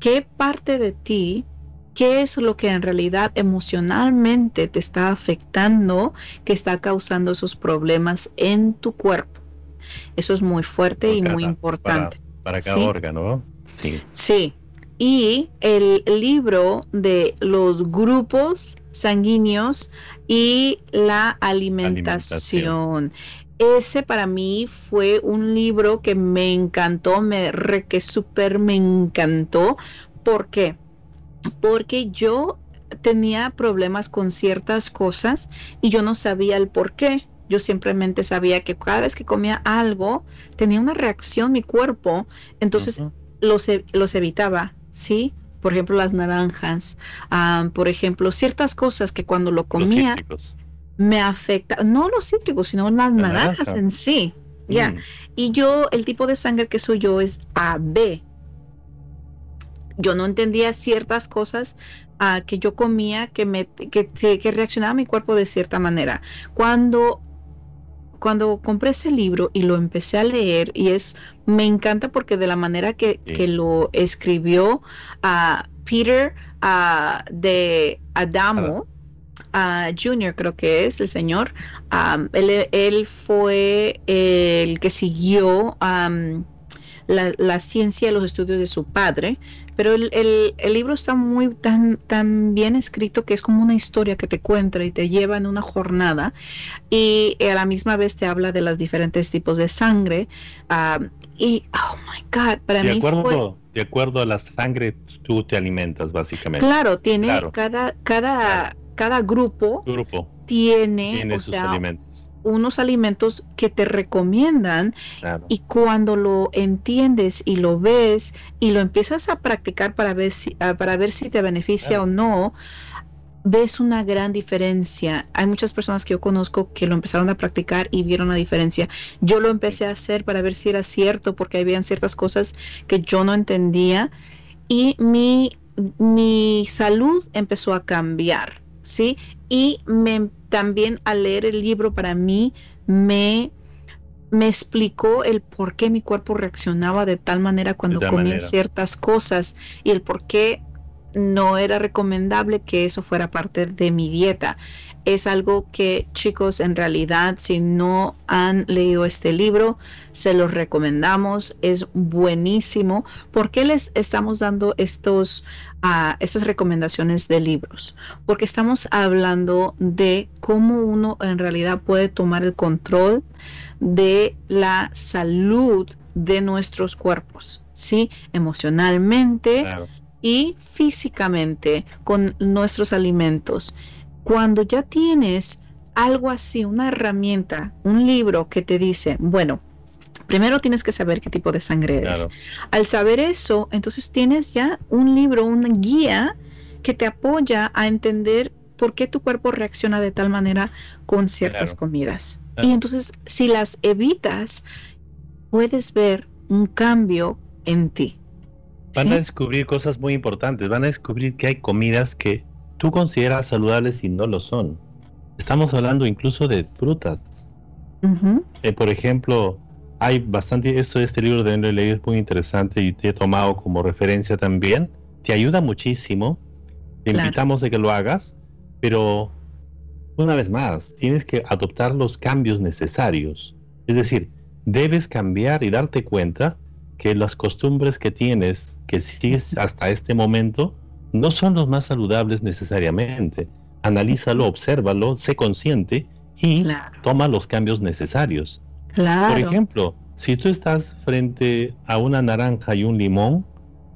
qué parte de ti, qué es lo que en realidad emocionalmente te está afectando, que está causando esos problemas en tu cuerpo. Eso es muy fuerte y muy importante. Para, cada órgano, Sí. Sí. Y el libro de los grupos sanguíneos y la alimentación. Ese para mí fue un libro que me encantó, me re que súper me encantó. ¿Por qué? Porque yo tenía problemas con ciertas cosas y yo no sabía el por qué. Yo simplemente sabía que cada vez que comía algo tenía una reacción mi cuerpo. Entonces los, e, los evitaba, ¿sí? Por ejemplo, las naranjas, por ejemplo, ciertas cosas que cuando lo comía me afecta, no los cítricos, sino las naranjas en sí. Ya. Mm. Y yo, el tipo de sangre que soy yo es AB. Yo no entendía ciertas cosas uh, que yo comía que me que, que reaccionaba mi cuerpo de cierta manera. Cuando cuando compré ese libro y lo empecé a leer, y es, me encanta porque de la manera que, lo escribió a Peter de Adamo, a Junior creo que es el señor, él, fue el que siguió la, la, ciencia, los estudios de su padre, pero el, el, libro está muy tan, tan bien escrito que es como una historia que te cuenta y te lleva en una jornada y a la misma vez te habla de los diferentes tipos de sangre ah, y oh my god para de mí acuerdo de acuerdo a la sangre tú te alimentas básicamente. Claro tiene cada cada cada grupo, grupo tiene, sus alimentos unos alimentos que te recomiendan y cuando lo entiendes y lo ves y lo empiezas a practicar para ver si, ah, para ver si te beneficia o no, ves una gran diferencia. Hay muchas personas que yo conozco que lo empezaron a practicar y vieron la diferencia. Yo lo empecé a hacer para ver si era cierto porque habían ciertas cosas que yo no entendía y mi, mi salud empezó a cambiar. ¿Sí? Y me también al leer el libro para mí me, me explicó el por qué mi cuerpo reaccionaba de tal manera cuando comía ciertas cosas y el por qué no era recomendable que eso fuera parte de mi dieta. Es algo que chicos, en realidad, si no han leído este libro, se los recomendamos. Es buenísimo. ¿Por qué les estamos dando estos a estas recomendaciones de libros, porque estamos hablando de cómo uno en realidad puede tomar el control de la salud de nuestros cuerpos, ¿sí? Emocionalmente y físicamente con nuestros alimentos. Cuando ya tienes algo así, una herramienta, un libro que te dice, bueno, primero tienes que saber qué tipo de sangre eres. Al saber eso, entonces tienes ya un libro, una guía que te apoya a entender por qué tu cuerpo reacciona de tal manera con ciertas comidas. Y entonces, si las evitas, puedes ver un cambio en ti. Van a descubrir cosas muy importantes. Van a descubrir que hay comidas que tú consideras saludables y no lo son. Estamos hablando incluso de frutas. Eh, por ejemplo, hay bastante, esto este libro de leído es muy interesante y te he tomado como referencia también. Te ayuda muchísimo. Te invitamos a que lo hagas, pero una vez más, tienes que adoptar los cambios necesarios. Es decir, debes cambiar y darte cuenta que las costumbres que tienes, que sigues hasta este momento, no son los más saludables necesariamente. Analízalo, obsérvalo, sé consciente y toma los cambios necesarios. Por ejemplo, si tú estás frente a una naranja y un limón,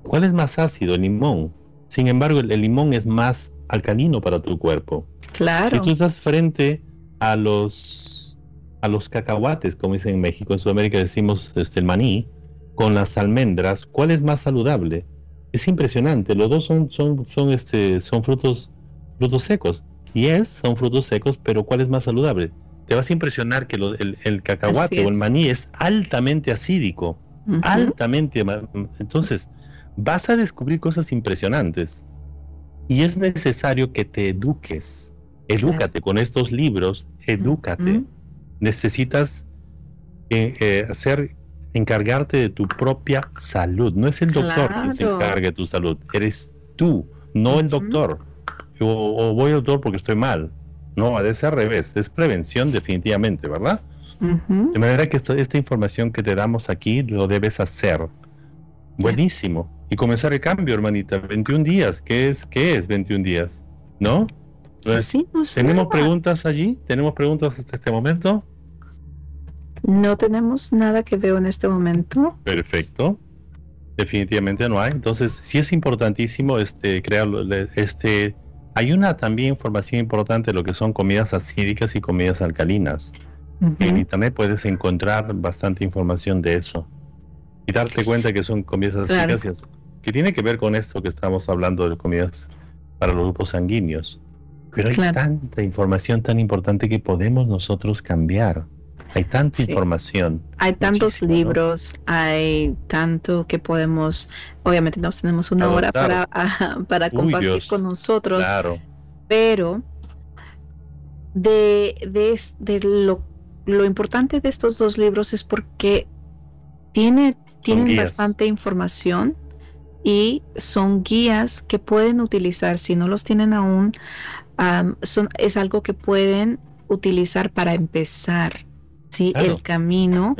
¿cuál es más ácido? El limón. Sin embargo, el, limón es más alcalino para tu cuerpo. Claro. Si tú estás frente a los a los cacahuates, como dicen en México, en Sudamérica decimos este, el maní, con las almendras, ¿cuál es más saludable? Es impresionante, los dos son, son, son, este, son frutos, frutos secos. Sí es, son frutos secos, pero ¿cuál es más saludable? te vas a impresionar que el, cacahuate o el maní es altamente acídico, altamente. Entonces, vas a descubrir cosas impresionantes y es necesario que te eduques. Edúcate con estos libros, edúcate. Necesitas eh, eh, hacer, encargarte de tu propia salud. No es el doctor quien se encargue de tu salud, eres tú, no el doctor. O, o voy al doctor porque estoy mal no, ser al revés, es prevención definitivamente, ¿verdad? De manera que esta información que te damos aquí lo debes hacer. Buenísimo. Y comenzar el cambio, hermanita. 21 días. ¿Qué es, qué es 21 días? ¿No? sí, ¿Tenemos preguntas allí? ¿Tenemos preguntas hasta este momento? No tenemos nada que veo en este momento. Perfecto. Definitivamente no hay. Entonces, sí es importantísimo este crear este hay una también información importante de lo que son comidas acídicas y comidas alcalinas. En internet puedes encontrar bastante información de eso. y darte cuenta que son comidas eficaces, que tiene que ver con esto que estamos hablando de comidas para los grupos sanguíneos. Pero hay tanta información tan importante que podemos nosotros cambiar. Hay tanta información. Hay tantos libros, hay tanto que podemos, obviamente no tenemos una hora para, <laughs> para compartir con nosotros, claro. pero de, de, de lo, lo, importante de estos dos libros es porque tiene, tienen bastante información y son guías que pueden utilizar, si no los tienen aún, son, es algo que pueden utilizar para empezar ¿sí? el, camino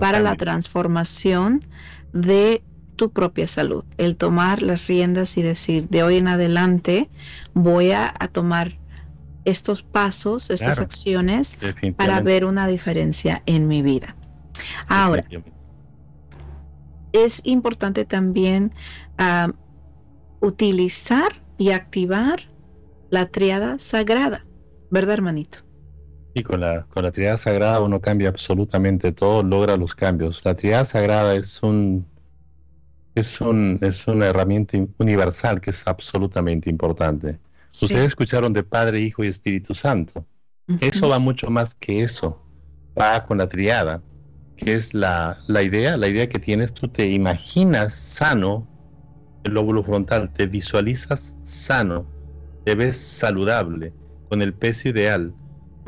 para la transformación de tu propia salud. El tomar las riendas y decir, de hoy en adelante voy a, tomar estos pasos, estas acciones para ver una diferencia en mi vida. Ahora, es importante también ah, utilizar y activar la triada sagrada, ¿verdad, hermanito? Y con la, con la triada sagrada uno cambia absolutamente todo, logra los cambios. La triada sagrada es un es un es una herramienta universal que es absolutamente importante. Ustedes escucharon de Padre, Hijo y Espíritu Santo. Eso va mucho más que eso. Va con la triada, que es la, la idea, la idea que tienes, tú te imaginas sano el lóbulo frontal, te visualizas sano, te ves saludable, con el peso ideal,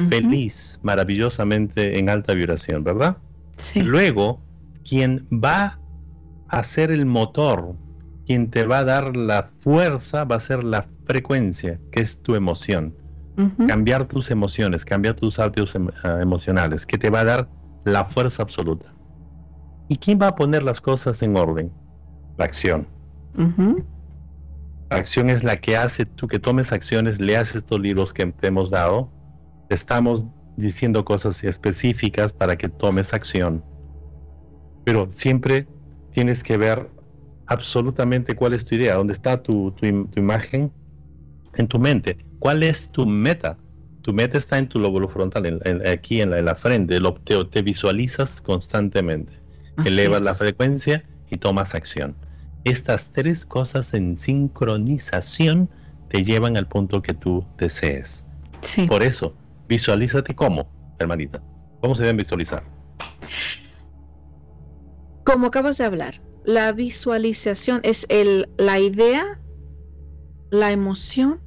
feliz, maravillosamente en alta vibración, ¿verdad? Sí. Luego, quien va a ser el motor, quien te va a dar la fuerza, va a ser la frecuencia, que es tu emoción. Cambiar tus emociones, cambiar tus hábitos em, ah, emocionales, que te va a dar la fuerza absoluta. ¿Y quién va a poner las cosas en orden? La acción. La acción es la que hace tú que tomes acciones, leas estos libros que te hemos dado, estamos diciendo cosas específicas para que tomes acción. Pero siempre tienes que ver absolutamente cuál es tu idea, dónde está tu, tu, imagen en tu mente, cuál es tu meta. Tu meta está en tu lóbulo frontal, aquí en la, frente, lo, te, visualizas constantemente, elevas la frecuencia y tomas acción. Estas tres cosas en sincronización te llevan al punto que tú desees. Por eso, Visualízate cómo, hermanita. ¿Cómo se deben visualizar? Como acabas de hablar, la visualización es el, la idea, la emoción,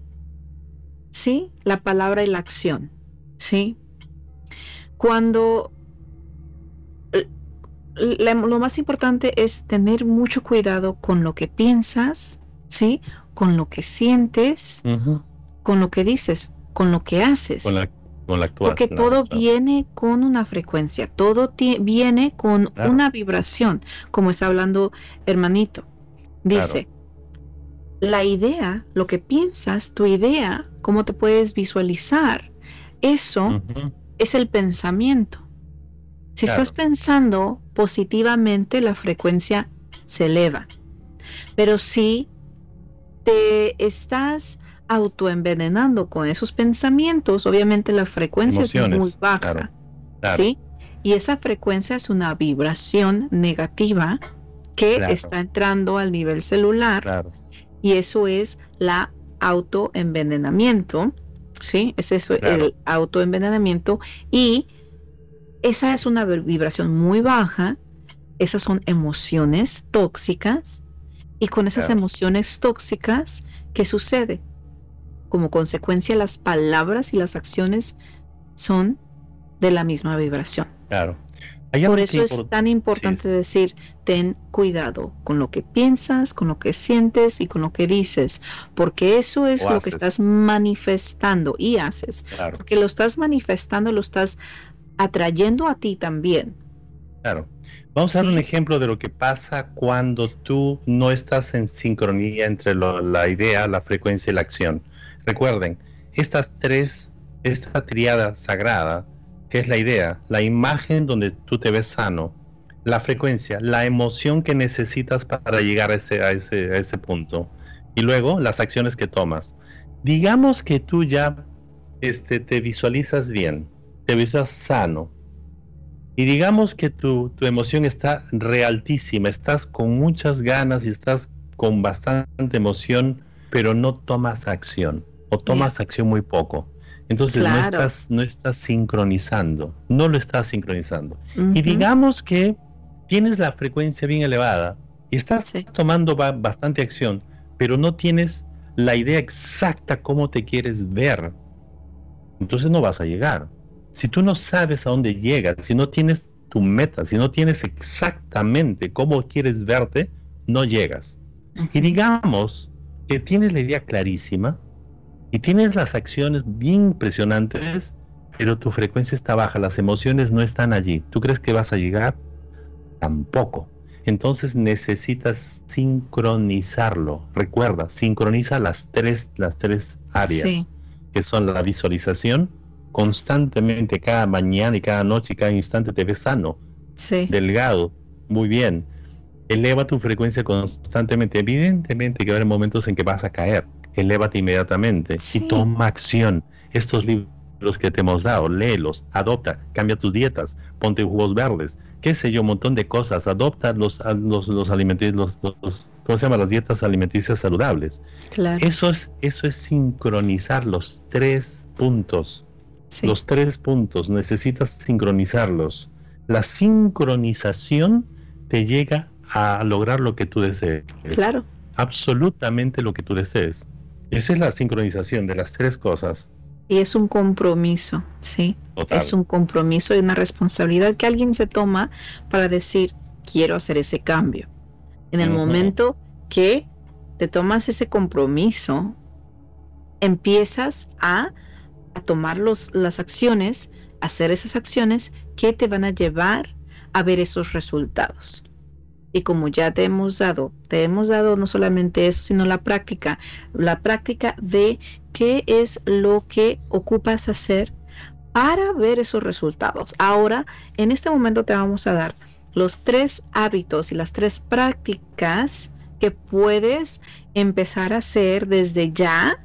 ¿sí? La palabra y la acción, ¿sí? Cuando lo más importante es tener mucho cuidado con lo que piensas, ¿sí? Con lo que sientes, con lo que dices, con lo que haces. Porque todo viene con una frecuencia, todo viene con una vibración, como está hablando hermanito. Dice, la idea, lo que piensas, tu idea, cómo te puedes visualizar, eso es el pensamiento. Si estás pensando positivamente, la frecuencia se eleva. Pero si te estás autoenvenenando con esos pensamientos, obviamente la frecuencia es muy baja. ¿Sí? Y esa frecuencia es una vibración negativa que está entrando al nivel celular. Y eso es la autoenvenenamiento. ¿Sí? Es eso, el autoenvenenamiento. Y esa es una vibración muy baja. Esas son emociones tóxicas. Y con esas emociones tóxicas, ¿qué sucede? Como consecuencia las palabras y las acciones son de la misma vibración. Claro. Por eso es tan importante decir, ten cuidado con lo que piensas, con lo que sientes y con lo que dices, porque eso es lo que estás manifestando y haces. Porque lo estás manifestando, lo estás atrayendo a ti también. Claro. Vamos a dar un ejemplo de lo que pasa cuando tú no estás en sincronía entre la idea, la frecuencia y la acción. Recuerden, estas tres, esta triada sagrada, que es la idea, la imagen donde tú te ves sano, la frecuencia, la emoción que necesitas para llegar a ese, a ese, a ese punto, y luego las acciones que tomas. Digamos que tú ya este, te visualizas bien, te visualizas sano, Y digamos que tu, tu emoción está realtísima, estás con muchas ganas y estás con bastante emoción, pero no tomas acción o tomas acción muy poco. Entonces no, estás, no estás sincronizando, no lo estás sincronizando. Y digamos que tienes la frecuencia bien elevada y estás tomando bastante acción, pero no tienes la idea exacta cómo te quieres ver. Entonces no vas a llegar si tú no sabes a dónde llegas, si no tienes tu meta, si no tienes exactamente cómo quieres verte, no llegas. Y digamos que tienes la idea clarísima y tienes las acciones bien impresionantes, pero tu frecuencia está baja, las emociones no están allí. ¿Tú crees que vas a llegar? Tampoco. Entonces necesitas sincronizarlo. Recuerda, sincroniza las tres, las tres áreas, que son la visualización, constantemente, cada mañana y cada noche y cada instante te ves sano, delgado, muy bien. Eleva tu frecuencia constantemente. Evidentemente que va a haber momentos en que vas a caer. Elévate inmediatamente y toma acción. Estos libros que te hemos dado, léelos, adopta, cambia tus dietas, ponte jugos verdes, qué sé yo, un montón de cosas. Adopta los, los, los alimentos, los, ¿cómo se llama? Las dietas alimenticias saludables. Eso es, eso es sincronizar los tres puntos los tres puntos, necesitas sincronizarlos. La sincronización te llega a lograr lo que tú desees. Claro. Absolutamente lo que tú desees. Esa es la sincronización de las tres cosas. Y es un compromiso, ¿sí? Es un compromiso y una responsabilidad que alguien se toma para decir, quiero hacer ese cambio. En el momento que te tomas ese compromiso, empiezas a a tomar los, las acciones, hacer esas acciones que te van a llevar a ver esos resultados. Y como ya te hemos dado, te hemos dado no solamente eso, sino la práctica, la práctica de qué es lo que ocupas hacer para ver esos resultados. Ahora, en este momento te vamos a dar los tres hábitos y las tres prácticas que puedes empezar a hacer desde ya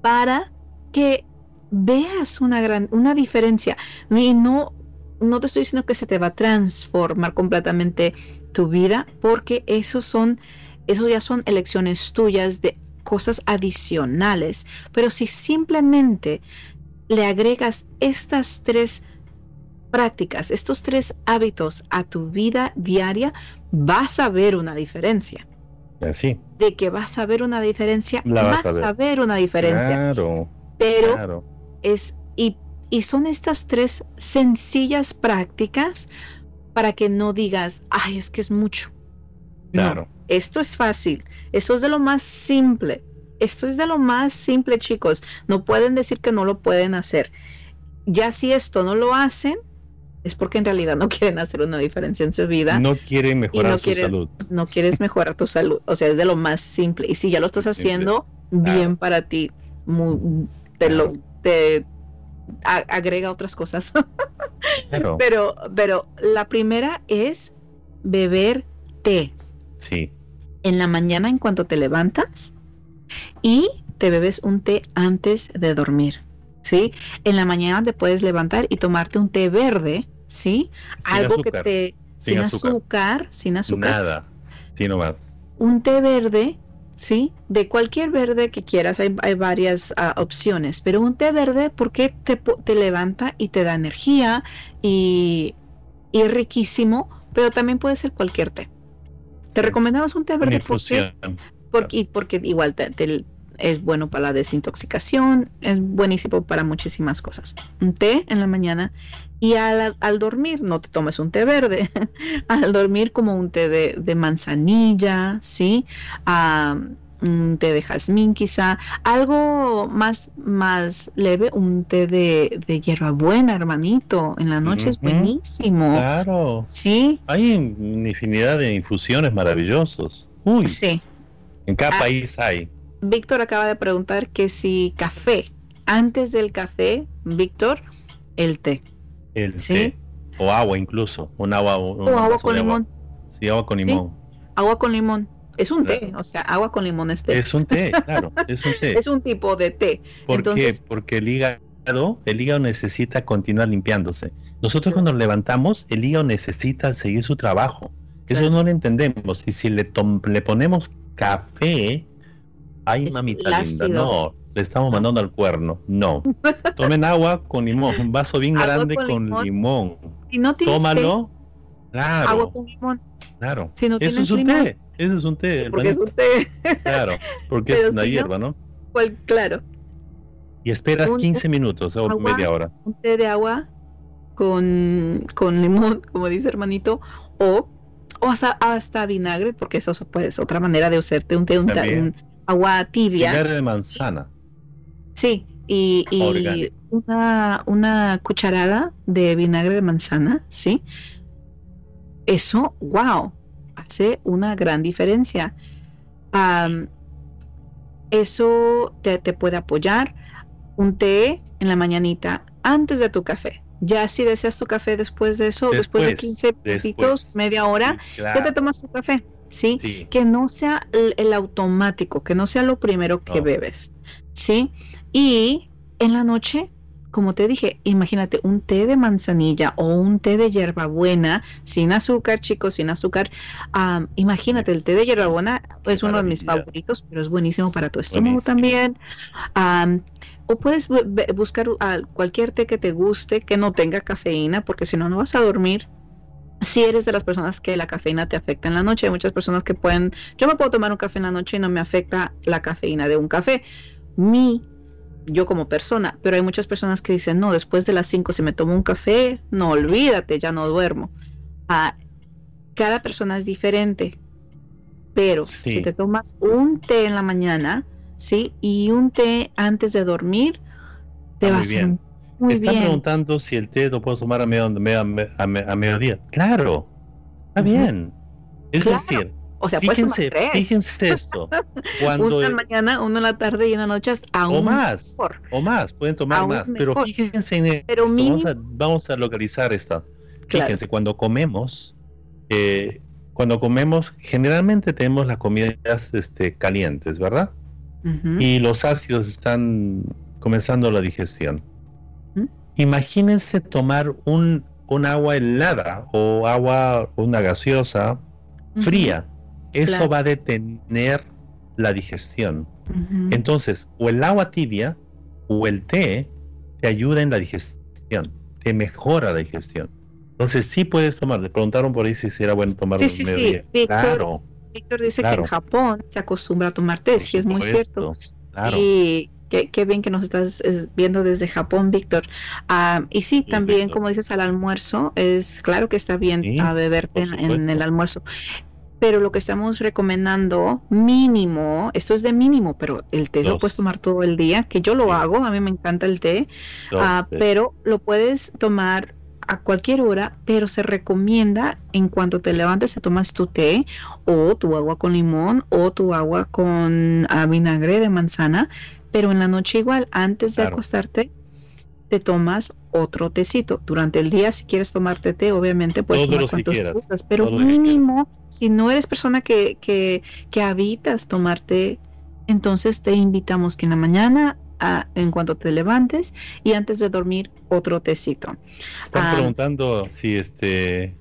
para que veas una gran una diferencia y no no te estoy diciendo que se te va a transformar completamente tu vida porque esos son esos ya son elecciones tuyas de cosas adicionales pero si simplemente le agregas estas tres prácticas estos tres hábitos a tu vida diaria vas a ver una diferencia Así. de que vas a ver una diferencia vas, a, ver. una diferencia claro, pero claro es, y, son estas tres sencillas prácticas para que no digas, ay, es que es mucho. Claro. esto es fácil, esto es de lo más simple, esto es de lo más simple, chicos. No pueden decir que no lo pueden hacer. Ya si esto no lo hacen, es porque en realidad no <laughs> quieren hacer una diferencia en su vida. No quieren mejorar su salud. No quieres mejorar tu salud. O sea, es de lo más simple. Y si ya lo estás haciendo, bien para ti. Muy, te, lo, agrega otras cosas. <laughs> pero, pero la primera es beber té. Sí. En la mañana en cuanto te levantas y te bebes un té antes de dormir. ¿Sí? En la mañana te puedes levantar y tomarte un té verde, ¿sí? Algo que te sin, azúcar. sin azúcar. Nada, sino más. Un té verde ¿sí? De cualquier verde que quieras, hay, varias ah, opciones, pero un té verde porque te, te levanta y te da energía y, es riquísimo, pero también puede ser cualquier té. Te recomendamos un té verde porque, porque, porque igual es bueno para la desintoxicación, es buenísimo para muchísimas cosas. Un té en la mañana y al, dormir no te tomes un té verde, <laughs> al dormir como un té de, manzanilla, ¿sí? un té de jazmín quizá, algo más, más leve, un té de, de hierbabuena, hermanito, en la noche es buenísimo. Claro. Sí. Hay infinidad de infusiones maravillosos. Uy. Sí. En cada ah, país hay. Víctor acaba de preguntar que si café, antes del café, Víctor, el té el ¿Sí? O agua incluso, un agua. o agua con limón. Sí, agua con limón. Agua con limón. Es un té, o sea, agua con limón es té. Es un té, <laughs> claro, es un té. es un tipo de té. ¿Por qué? Porque el hígado el hígado necesita continuar limpiándose. Nosotros cuando nos levantamos, el hígado necesita seguir su trabajo. Eso no lo entendemos. Y si le, le ponemos café, ay mamita linda, no, le estamos mandando al cuerno. No. Tomen agua con limón, un vaso bien grande con, limón. Y no Tómalo. Claro. Agua con limón. Claro. Eso es un té. Eso es un té. Porque es un té. Claro, porque es una hierba, ¿no? claro. Y esperas 15 minutos o media hora. Un té de agua con, con limón, como dice hermanito, o, o hasta, hasta vinagre, porque eso pues, otra manera de hacerte un té, un, agua tibia. Vinagre de manzana. Sí, y, y una, una cucharada de vinagre de manzana, ¿sí? Eso, wow, hace una gran diferencia. eso te, te, puede apoyar. Un té en la mañanita antes de tu café. Ya si deseas tu café después de eso, después, de 15 minutos, media hora, ya te tomas tu café. ¿sí? Que no sea el, automático, que no sea lo primero que bebes, ¿sí? Y en la noche como te dije, imagínate un té de manzanilla o un té de hierbabuena sin azúcar, chicos, sin azúcar. imagínate, el té de hierbabuena es uno de mis favoritos, pero es buenísimo para tu estómago también. o puedes buscar cualquier té que te guste, que no tenga cafeína, porque si no, no vas a dormir. Si eres de las personas que la cafeína te afecta en la noche, hay muchas personas que pueden, yo me puedo tomar un café en la noche y no me afecta la cafeína de un café. Mi yo como persona, pero hay muchas personas que dicen, no, después de las 5 si me tomo un café, no olvídate, ya no duermo. Ah, cada persona es diferente, pero si te tomas un té en la mañana, ¿sí? Y un té antes de dormir, te va a hacer muy Están preguntando si el té lo puedo tomar a, medio, a, mediodía. Claro, está bien. Es decir, o sea, fíjense, fíjense esto. <laughs> Cuando una mañana, una en la tarde y una noche aún o más, o más, pueden tomar más, pero fíjense en esto. vamos, a, localizar esto. Fíjense, cuando comemos, eh, cuando comemos, generalmente tenemos las comidas este, calientes, ¿verdad? Y los ácidos están comenzando la digestión. Imagínense tomar un, un agua helada o agua, una gaseosa fría eso va a detener la digestión. Entonces, o el agua tibia o el té te ayuda en la digestión, te mejora la digestión. Entonces, sí puedes tomar. Le preguntaron por ahí si era bueno tomar sí, sí, sí. claro. Víctor dice que en Japón se acostumbra a tomar té, sí es muy cierto. Claro. Y qué, bien que nos estás viendo desde Japón, Víctor. Ah, y sí, también, como dices, al almuerzo, es claro que está bien a beber en, el almuerzo pero lo que estamos recomendando mínimo, esto es de mínimo, pero el té lo puedes tomar todo el día, que yo lo hago, a mí me encanta el té, ah, pero lo puedes tomar a cualquier hora, pero se recomienda en cuanto te levantes te tomas tu té o tu agua con limón o tu agua con ah, vinagre de manzana, pero en la noche igual, antes de acostarte, te tomas otro tecito. Durante el día, si quieres tomarte té, obviamente puedes tomar cuantos gustas, pero mínimo, si no eres persona que, que, que habitas tomarte, entonces te invitamos que en la mañana, en cuanto te levantes y antes de dormir, otro tecito. Están ah, preguntando si este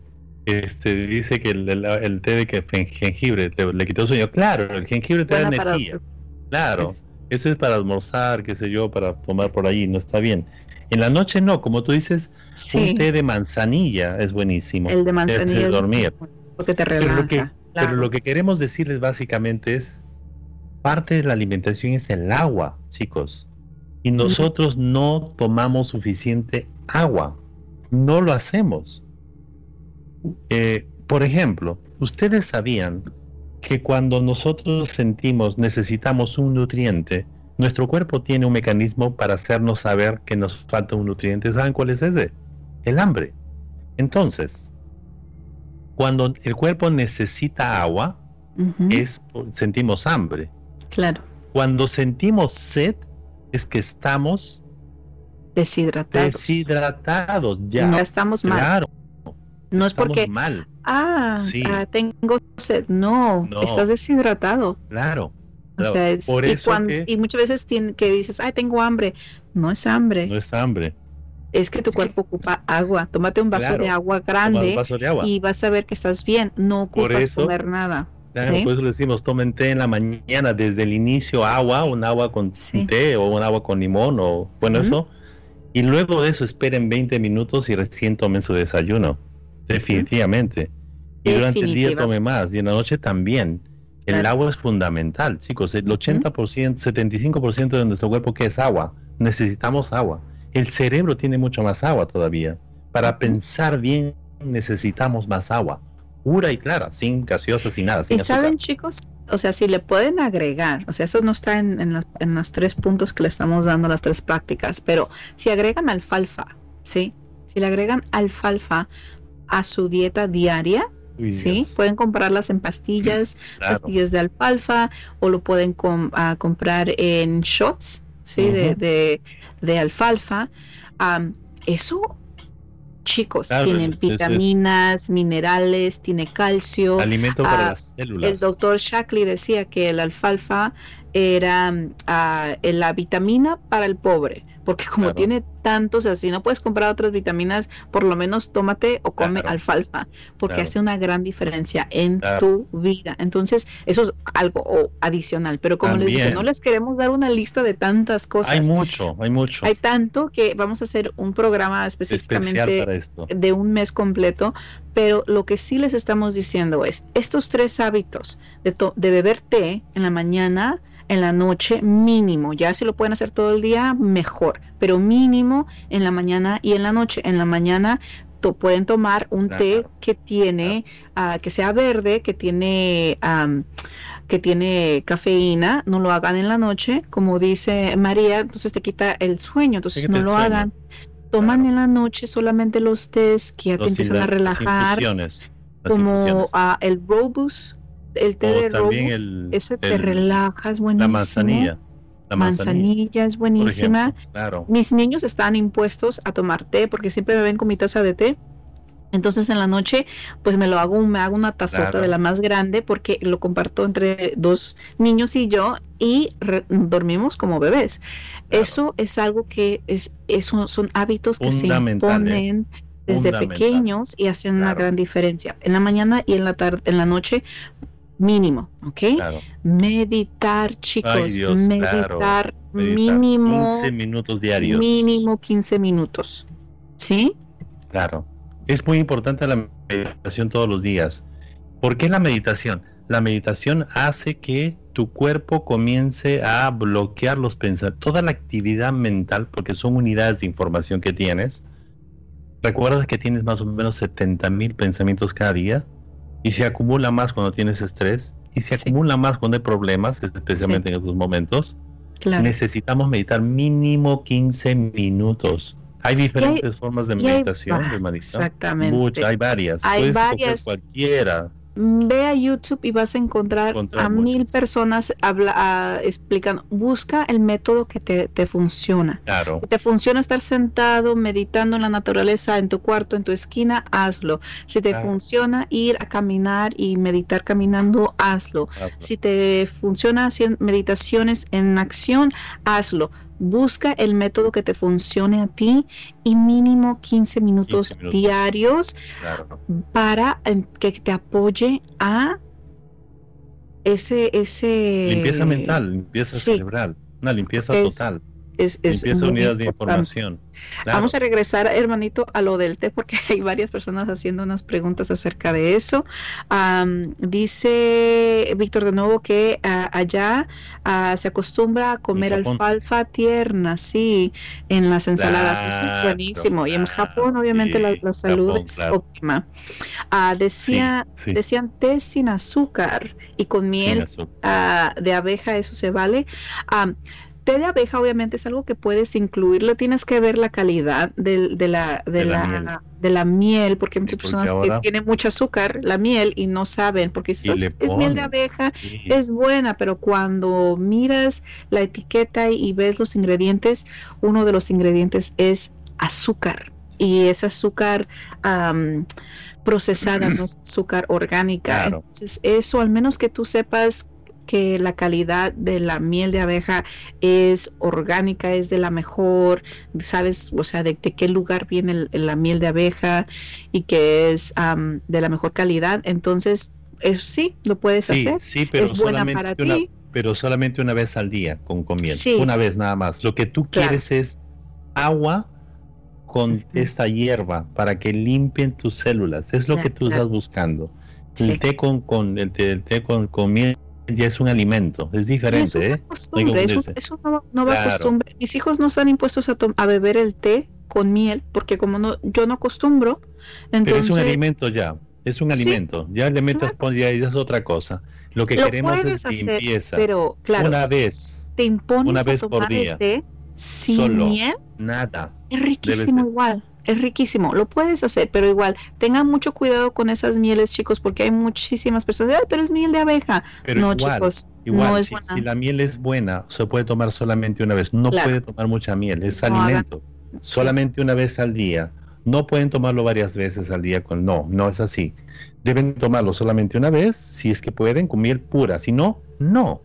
este dice que el, té de que jengibre le quitó sueño. Claro, el jengibre te da energía. Claro, eso es para almorzar, qué sé yo, para tomar por ahí, no está bien. En la noche no, como tú dices, un té de manzanilla es buenísimo. El de manzanilla. dormir. Porque te relaja. Pero lo, que, queremos decirles básicamente es, parte de la alimentación es el agua, chicos. Y nosotros no tomamos suficiente agua. No lo hacemos. Eh, por ejemplo, ustedes sabían que cuando nosotros sentimos necesitamos un nutriente, nuestro cuerpo tiene un mecanismo para hacernos saber que nos falta un nutriente. ¿Saben cuál es ese? El hambre. Entonces, cuando el cuerpo necesita agua, es sentimos hambre. Claro. Cuando sentimos sed, es que estamos deshidratados. Deshidratados, ya. No estamos mal. Claro. No es porque mal. Ah, ah, tengo sed. No, estás deshidratado. Claro. O sea, y, muchas veces que dices, ay, tengo hambre, no es hambre. No es hambre. Es que tu cuerpo ocupa agua. Tómate un vaso de agua grande y vas a ver que estás bien. No ocupas comer nada. Por eso le decimos, tomen té en la mañana, desde el inicio agua, un agua con té o un agua con limón o bueno, eso. Y luego de eso esperen 20 minutos y recién tomen su desayuno. Definitivamente. Y durante el día tome más y en la noche también. El agua es fundamental, chicos. El 80%, 75% de nuestro cuerpo que es agua. Necesitamos agua. El cerebro tiene mucho más agua todavía. Para pensar bien necesitamos más agua. Pura y clara, sin gaseosa, sin nada. y saben, chicos, o sea, si le pueden agregar, o sea, eso no está en, en, los tres puntos que le estamos dando, las tres prácticas, pero si agregan alfalfa, ¿sí? Si le agregan alfalfa a su dieta diaria, ¿sí? Pueden comprarlas en pastillas, <clears throat> pastillas de alfalfa, o lo pueden comprar en shots, ¿sí? de, de, alfalfa. eso chicos, tienen vitaminas, minerales, tiene calcio. Alimento para ah, las células. El doctor Shackley decía que el alfalfa era ah, la vitamina para el pobre porque <laughs> como tiene tantos, así no puedes comprar otras vitaminas, por lo menos tómate o come alfalfa, porque hace una gran diferencia en tu vida. Entonces, eso es algo adicional, pero como les dije, no les queremos dar una lista de tantas cosas. Hay mucho, hay mucho. Hay tanto que vamos a hacer un programa específicamente de un mes completo, pero lo que sí les estamos diciendo es, estos tres hábitos de, de beber té en la mañana, en la noche mínimo. Ya si lo pueden hacer todo el día, mejor, pero mínimo en la mañana y en la noche. En la mañana pueden tomar un té que tiene, ah, que sea verde, que tiene... que tiene cafeína, no lo hagan en la noche, como dice María, entonces te quita el sueño, entonces no lo hagan. Toman en la noche solamente los tés que ya te empiezan a relajar, como ah, el Robus, el té de robo, ese te relaja, es buenísimo. La manzanilla. La manzanilla, es buenísima. claro. Mis niños están impuestos a tomar té porque siempre me ven con mi taza de té. Entonces en la noche, pues me lo hago, me hago una tazota de la más grande porque lo comparto entre dos niños y yo y dormimos como bebés. Eso es algo que es, son hábitos que se imponen desde pequeños y hacen una gran diferencia. En la mañana y en la tarde, en la noche mínimo, ¿ok? Meditar, chicos, meditar, mínimo 15 minutos diarios. Mínimo 15 minutos. ¿Sí? Claro. Es muy importante la meditación todos los días. ¿Por qué la meditación? La meditación hace que tu cuerpo comience a bloquear los pensamientos, toda la actividad mental, porque son unidades de información que tienes. ¿Recuerdas que tienes más o menos 70 mil pensamientos cada día? Y se acumula más cuando tienes estrés y se acumula más cuando hay problemas, especialmente en estos momentos. Necesitamos meditar mínimo 15 minutos. Hay diferentes formas de meditación, de Exactamente. hay varias. Hay varias. Cualquiera ve a YouTube y vas a encontrar a mil personas habla, explican, busca el método que te, funciona. Claro. Si te funciona estar sentado, meditando en la naturaleza, en tu cuarto, en tu esquina, hazlo. Si te funciona ir a caminar y meditar caminando, hazlo. Si te funciona hacer meditaciones en acción, hazlo busca el método que te funcione a ti y mínimo 15 minutos, diarios para em, que te apoye a ese ese limpieza mental, limpieza cerebral, una limpieza total. Es, es limpieza unidades de información. Vamos a regresar, hermanito, a lo del té, porque <laughs> hay varias personas haciendo unas preguntas acerca de eso. dice Víctor de nuevo que ah, allá ah, se acostumbra a comer alfalfa tierna, sí, en las ensaladas. Eso es buenísimo. y en Japón, obviamente, la, salud es óptima. Ah, decía, Decían té sin azúcar y con miel de abeja, eso se vale té de abeja obviamente es algo que puedes incluirlo, tienes que ver la calidad de, la, de, la, de la miel, porque hay muchas personas que tienen mucho azúcar, la miel, y no saben, porque si es, miel de abeja, es buena, pero cuando miras la etiqueta y, ves los ingredientes, uno de los ingredientes es azúcar, y es azúcar procesada, no es azúcar orgánica. Entonces, eso, al menos que tú sepas que la calidad de la miel de abeja es orgánica, es de la mejor, sabes, o sea, de, qué lugar viene la miel de abeja y que es de la mejor calidad, entonces es, sí, lo puedes hacer. Sí, pero es buena para ti. Pero solamente una vez al día con, miel. Una vez nada más. Lo que tú quieres es agua con esta hierba para que limpien tus células. Es lo que tú estás buscando. El té con, con el té, con, con miel ya es un alimento, es diferente, ¿eh? eso, no, va a costumbre. Mis hijos no están impuestos a, a beber el té con miel, porque como no, yo no acostumbro, entonces... Pero es un alimento ya, es un alimento. Ya le metas, ya, es otra cosa. Lo que queremos es limpieza. Pero, claro, una vez. Te impones una vez por día. Té sin miel. Nada. Es riquísimo igual es riquísimo, lo puedes hacer, pero igual, tengan mucho cuidado con esas mieles, chicos, porque hay muchísimas personas, pero es miel de abeja. no, chicos, no es si, si, la miel es buena, se puede tomar solamente una vez, no puede tomar mucha miel, es alimento, solamente una vez al día. No pueden tomarlo varias veces al día con no, no es así. Deben tomarlo solamente una vez, si es que pueden, con miel pura, si no, no.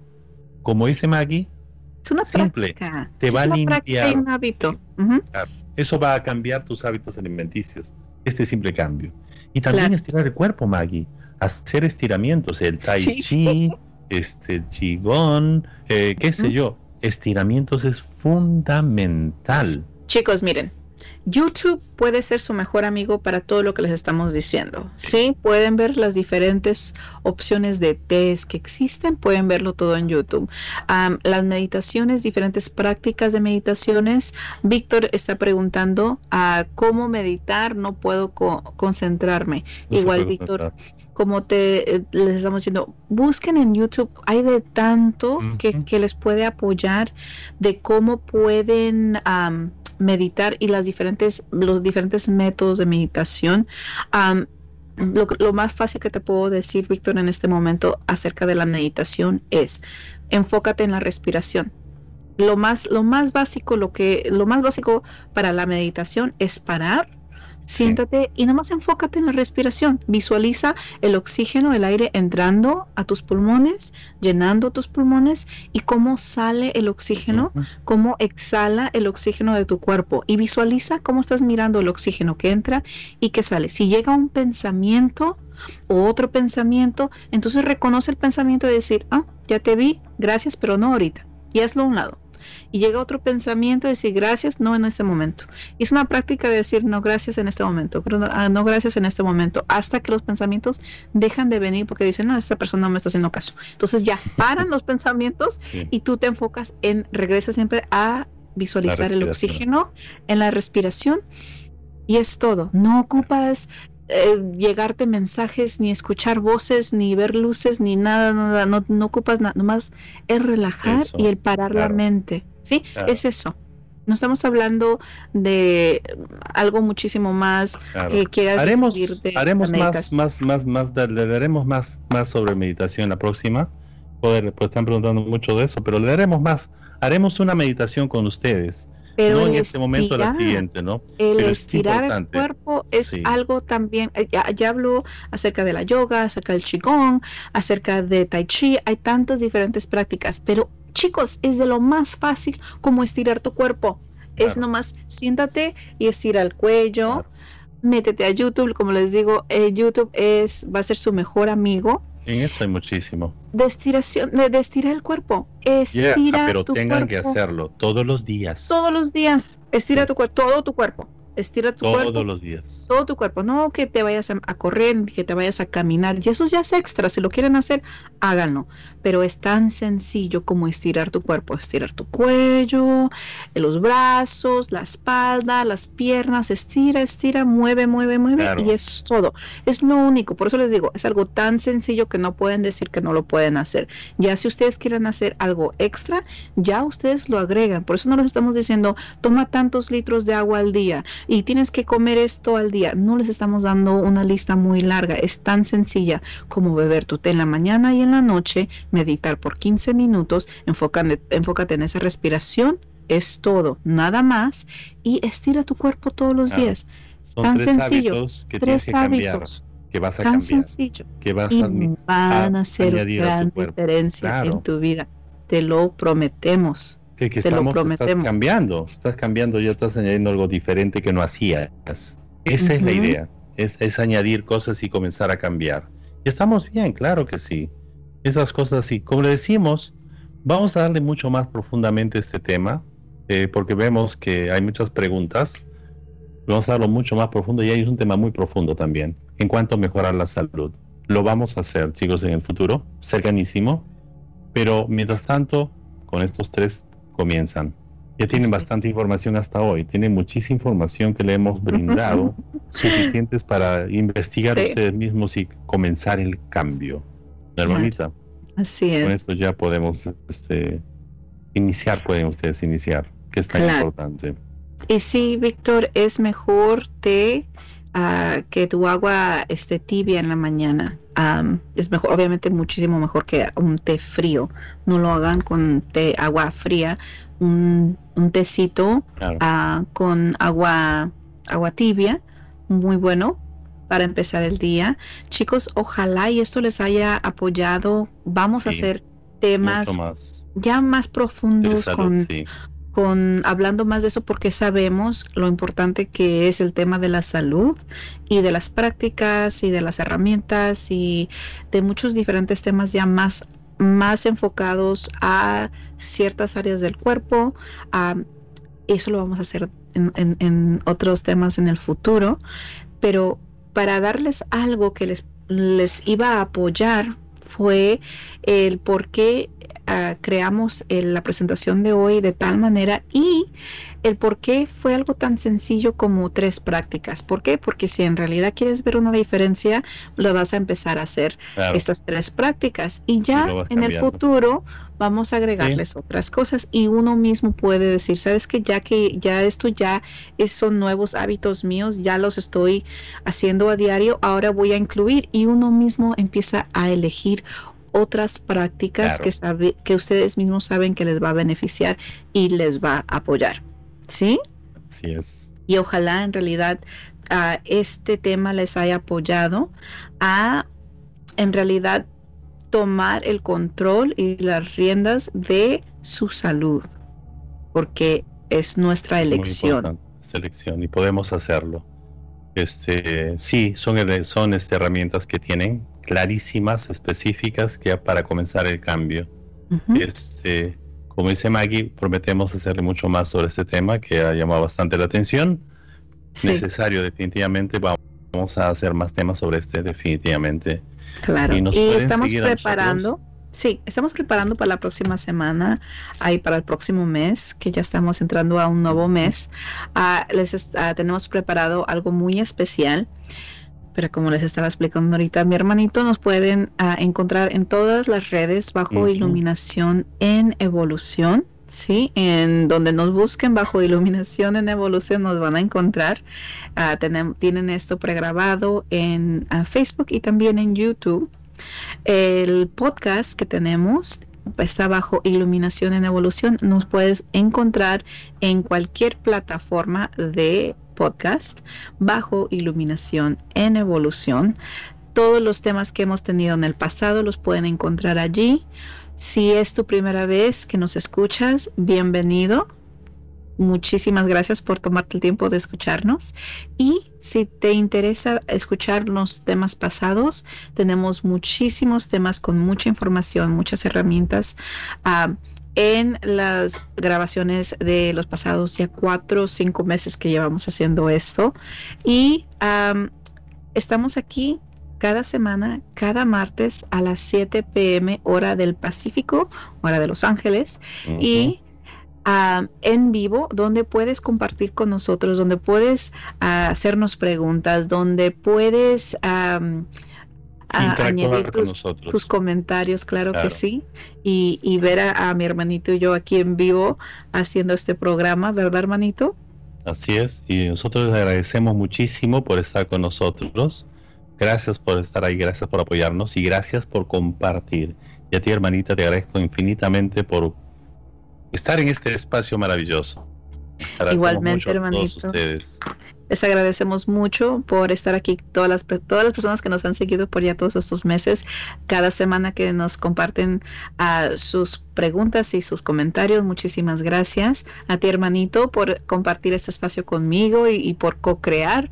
Como dice Maggie, es una simple, te va a limpiar. Un hábito. Eso va a cambiar tus hábitos alimenticios. Este simple cambio. Y también estirar el cuerpo, Maggie. Hacer estiramientos, el tai chi, este qigong, eh, qué sé yo. Estiramientos es fundamental. Chicos, miren, YouTube puede ser su mejor amigo para todo lo que les estamos diciendo. Sí, pueden ver las diferentes opciones de test que existen, pueden verlo todo en YouTube. las meditaciones, diferentes prácticas de meditaciones. Víctor está preguntando a cómo meditar, no puedo concentrarme. Igual, Víctor, como te eh, les estamos diciendo, busquen en YouTube, hay de tanto que, les puede apoyar de cómo pueden meditar y las diferentes, los diferentes métodos de meditación. lo, más fácil que te puedo decir, Víctor, en este momento acerca de la meditación es enfócate en la respiración. Lo más, lo más básico, lo que, lo más básico para la meditación es parar Siéntate y nomás enfócate en la respiración. Visualiza el oxígeno, el aire entrando a tus pulmones, llenando tus pulmones y cómo sale el oxígeno, cómo exhala el oxígeno de tu cuerpo. Y visualiza cómo estás mirando el oxígeno que entra y que sale. Si llega un pensamiento o otro pensamiento, entonces reconoce el pensamiento y decir, ah, ya te vi, gracias, pero no ahorita. Y hazlo a un lado y llega otro pensamiento y decir gracias, no en este momento. Y es una práctica de decir no gracias en este momento, no, ah, no gracias en este momento, hasta que los pensamientos dejan de venir porque dicen, no, esta persona no me está haciendo caso. Entonces ya paran los pensamientos y tú te enfocas en, regresa siempre a visualizar el oxígeno en la respiración y es todo. No ocupas eh, llegarte mensajes, ni escuchar voces, ni ver luces, ni nada, nada, no, no ocupas nada, nomás es relajar y el parar la mente, ¿sí? Es eso. No estamos hablando de algo muchísimo más que quieras haremos, haremos más, más, más, más, le daremos más, más sobre meditación la próxima. Poder, pues están preguntando mucho de eso, pero le daremos más. Haremos una meditación con ustedes pero no en este momento la siguiente, ¿no? El estirar el cuerpo es algo también, eh, ya, ya hablo acerca de la yoga, acerca del qigong, acerca de tai chi, hay tantas diferentes prácticas, pero chicos, es de lo más fácil como estirar tu cuerpo. Es nomás siéntate y estira el cuello. Métete a YouTube, como les digo, eh, YouTube es va a ser su mejor amigo en esto hay muchísimo. De estiración, de, estirar el cuerpo. Estira pero tengan que hacerlo todos los días. Todos los días. Estira tu cuerpo, todo tu cuerpo. Estira tu cuerpo. Todos los días. Todo tu cuerpo. No que te vayas a, correr, que te vayas a caminar. Y eso ya es extra. Si lo quieren hacer, háganlo. Pero es tan sencillo como estirar tu cuerpo. Estirar tu cuello, los brazos, la espalda, las piernas. Estira, estira, mueve, mueve, mueve. Y es todo. Es lo único. Por eso les digo, es algo tan sencillo que no pueden decir que no lo pueden hacer. Ya si ustedes quieren hacer algo extra, ya ustedes lo agregan. Por eso no les estamos diciendo, toma tantos litros de agua al día y tienes que comer esto al día. No les estamos dando una lista muy larga, es tan sencilla como beber tu té en la mañana y en la noche, meditar por 15 minutos, enfócate, enfócate en esa respiración, es todo, nada más, y estira tu cuerpo todos los días. tan sencillo. tres hábitos. que vas a Tan cambiar, sencillo. que vas Y a, admi- van a hacer a tu gran diferencia Claro. en tu vida. Te lo prometemos. Que, que estamos, estás cambiando, estás cambiando, ya estás añadiendo algo diferente que no hacías. Esa es la idea, es, es añadir cosas y comenzar a cambiar. Y estamos bien, claro que sí. Esas cosas sí, como le decimos, vamos a darle mucho más profundamente a este tema, eh, porque vemos que hay muchas preguntas. Vamos a darlo mucho más profundo y hay un tema muy profundo también, en cuanto a mejorar la salud. Lo vamos a hacer, chicos, en el futuro, cercanísimo. Pero mientras tanto, con estos tres comienzan. Ya tienen bastante información hasta hoy, tienen muchísima información que le hemos brindado, <laughs> suficientes para investigar Sí. ustedes mismos y comenzar el cambio. Hermanita, Así con es. esto ya podemos este, iniciar, pueden ustedes iniciar, que es tan Claro. importante. Y sí, Víctor, es mejor té ah, que tu agua esté tibia en la mañana. Am, es mejor, obviamente muchísimo mejor que un té frío. No lo hagan con té, agua fría. Un, un tecito Claro. ah, con agua, agua tibia, muy bueno para empezar el día. Chicos, ojalá y esto les haya apoyado. Vamos a hacer temas ya más profundos salud, con sí. Con hablando más de eso porque sabemos lo importante que es el tema de la salud y de las prácticas y de las herramientas y de muchos diferentes temas ya más más enfocados a ciertas áreas del cuerpo. a- eso lo vamos a hacer en, en- en otros temas en el futuro, pero para darles algo que les, les iba a apoyar fue el por qué ah, creamos el- la presentación de hoy de tal manera y el por qué fue algo tan sencillo como tres prácticas. ¿Por qué? Porque si en realidad quieres ver una diferencia, lo vas a empezar a hacer Claro. estas tres prácticas y ya en el futuro vamos a agregarles otras cosas y uno mismo puede decir, sabes que ya que ya esto ya es- son nuevos hábitos míos, ya los estoy haciendo a diario, ahora voy a incluir y uno mismo empieza a elegir otras prácticas Claro. que sabe que ustedes mismos saben que les va a beneficiar y les va a apoyar. ¿Sí? Así es. y ojalá en realidad ah, este tema les haya apoyado a en realidad tomar el control y las riendas de su salud, porque es nuestra elección. importante esta elección y podemos hacerlo. Este, sí, son, son este, herramientas que tienen clarísimas, específicas, que para comenzar el cambio. Ujú. Este, como dice Maggie, prometemos hacerle mucho más sobre este tema que ha llamado bastante la atención. Sí, Necesario, definitivamente. Vamos a hacer más temas sobre este, definitivamente. claro. y Y, nos estamos preparando. Sí, estamos preparando para la próxima semana, ahí para el próximo mes, que ya estamos entrando a un nuevo mes. Ah, les ah, tenemos preparado algo muy especial. Pero como les estaba explicando ahorita, mi hermanito nos pueden ah, encontrar en todas las redes bajo iluminación en evolución. Sí, en donde nos busquen bajo iluminación en evolución nos van a encontrar. Ah, tienen esto pregrabado en ah, Facebook y también en YouTube. El podcast que tenemos está bajo Iluminación en Evolución. Nos puedes encontrar en cualquier plataforma de podcast bajo Iluminación en Evolución. Todos los temas que hemos tenido en el pasado los pueden encontrar allí. Si es tu primera vez que nos escuchas, bienvenido. Muchísimas gracias por tomarte el tiempo de escucharnos. Y si te interesa escuchar los temas pasados, tenemos muchísimos temas con mucha información, muchas herramientas ah, en las grabaciones de los pasados ya cuatro o cinco meses que llevamos haciendo esto. Y am, estamos aquí cada semana, cada martes a las 7 pm hora del Pacífico, hora de Los Ángeles y en vivo, donde puedes compartir con nosotros, donde puedes ah, hacernos preguntas, donde puedes a- añadir tus, tus comentarios, claro, Claro. que sí, y, y ver a, a mi hermanito y yo aquí en vivo haciendo este programa, ¿verdad, hermanito? Así es, y nosotros les agradecemos muchísimo por estar con nosotros. Gracias por estar ahí, gracias por apoyarnos y gracias por compartir. Y a ti, hermanita, te agradezco infinitamente por estar en este espacio maravilloso. Igualmente, mucho a todos hermanito. ustedes. Les agradecemos mucho por estar aquí, todas las, todas las personas que nos han seguido por ya todos estos meses, cada semana que nos comparten a sus preguntas y sus comentarios. Muchísimas gracias a ti, hermanito, por compartir este espacio conmigo y, y por co-crear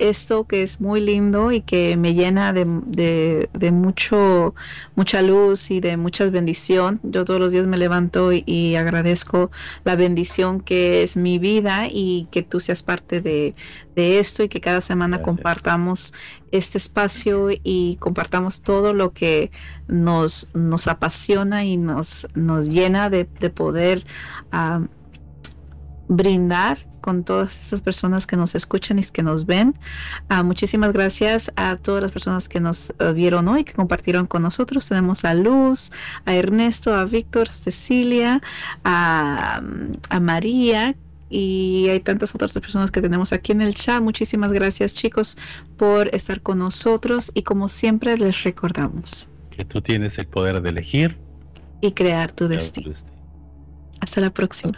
esto que es muy lindo y que me llena de, de, mucho, mucha luz y de mucha bendición. Yo todos los días me levanto y, agradezco la bendición que es mi vida y que tú seas parte de, de esto y que cada semana compartamos este espacio y compartamos todo lo que nos, nos apasiona y nos, nos llena de, poder ah, brindar con todas estas personas que nos escuchan y que nos ven. Ah, muchísimas gracias a todas las personas que nos eh, vieron hoy, que compartieron con nosotros. Tenemos a Luz, a Ernesto, a Víctor, Cecilia, a, a María, y hay tantas otras personas que tenemos aquí en el chat. Muchísimas gracias chicos por estar con nosotros y como siempre les recordamos que tú tienes el poder de elegir y crear tu destino. Hasta la próxima.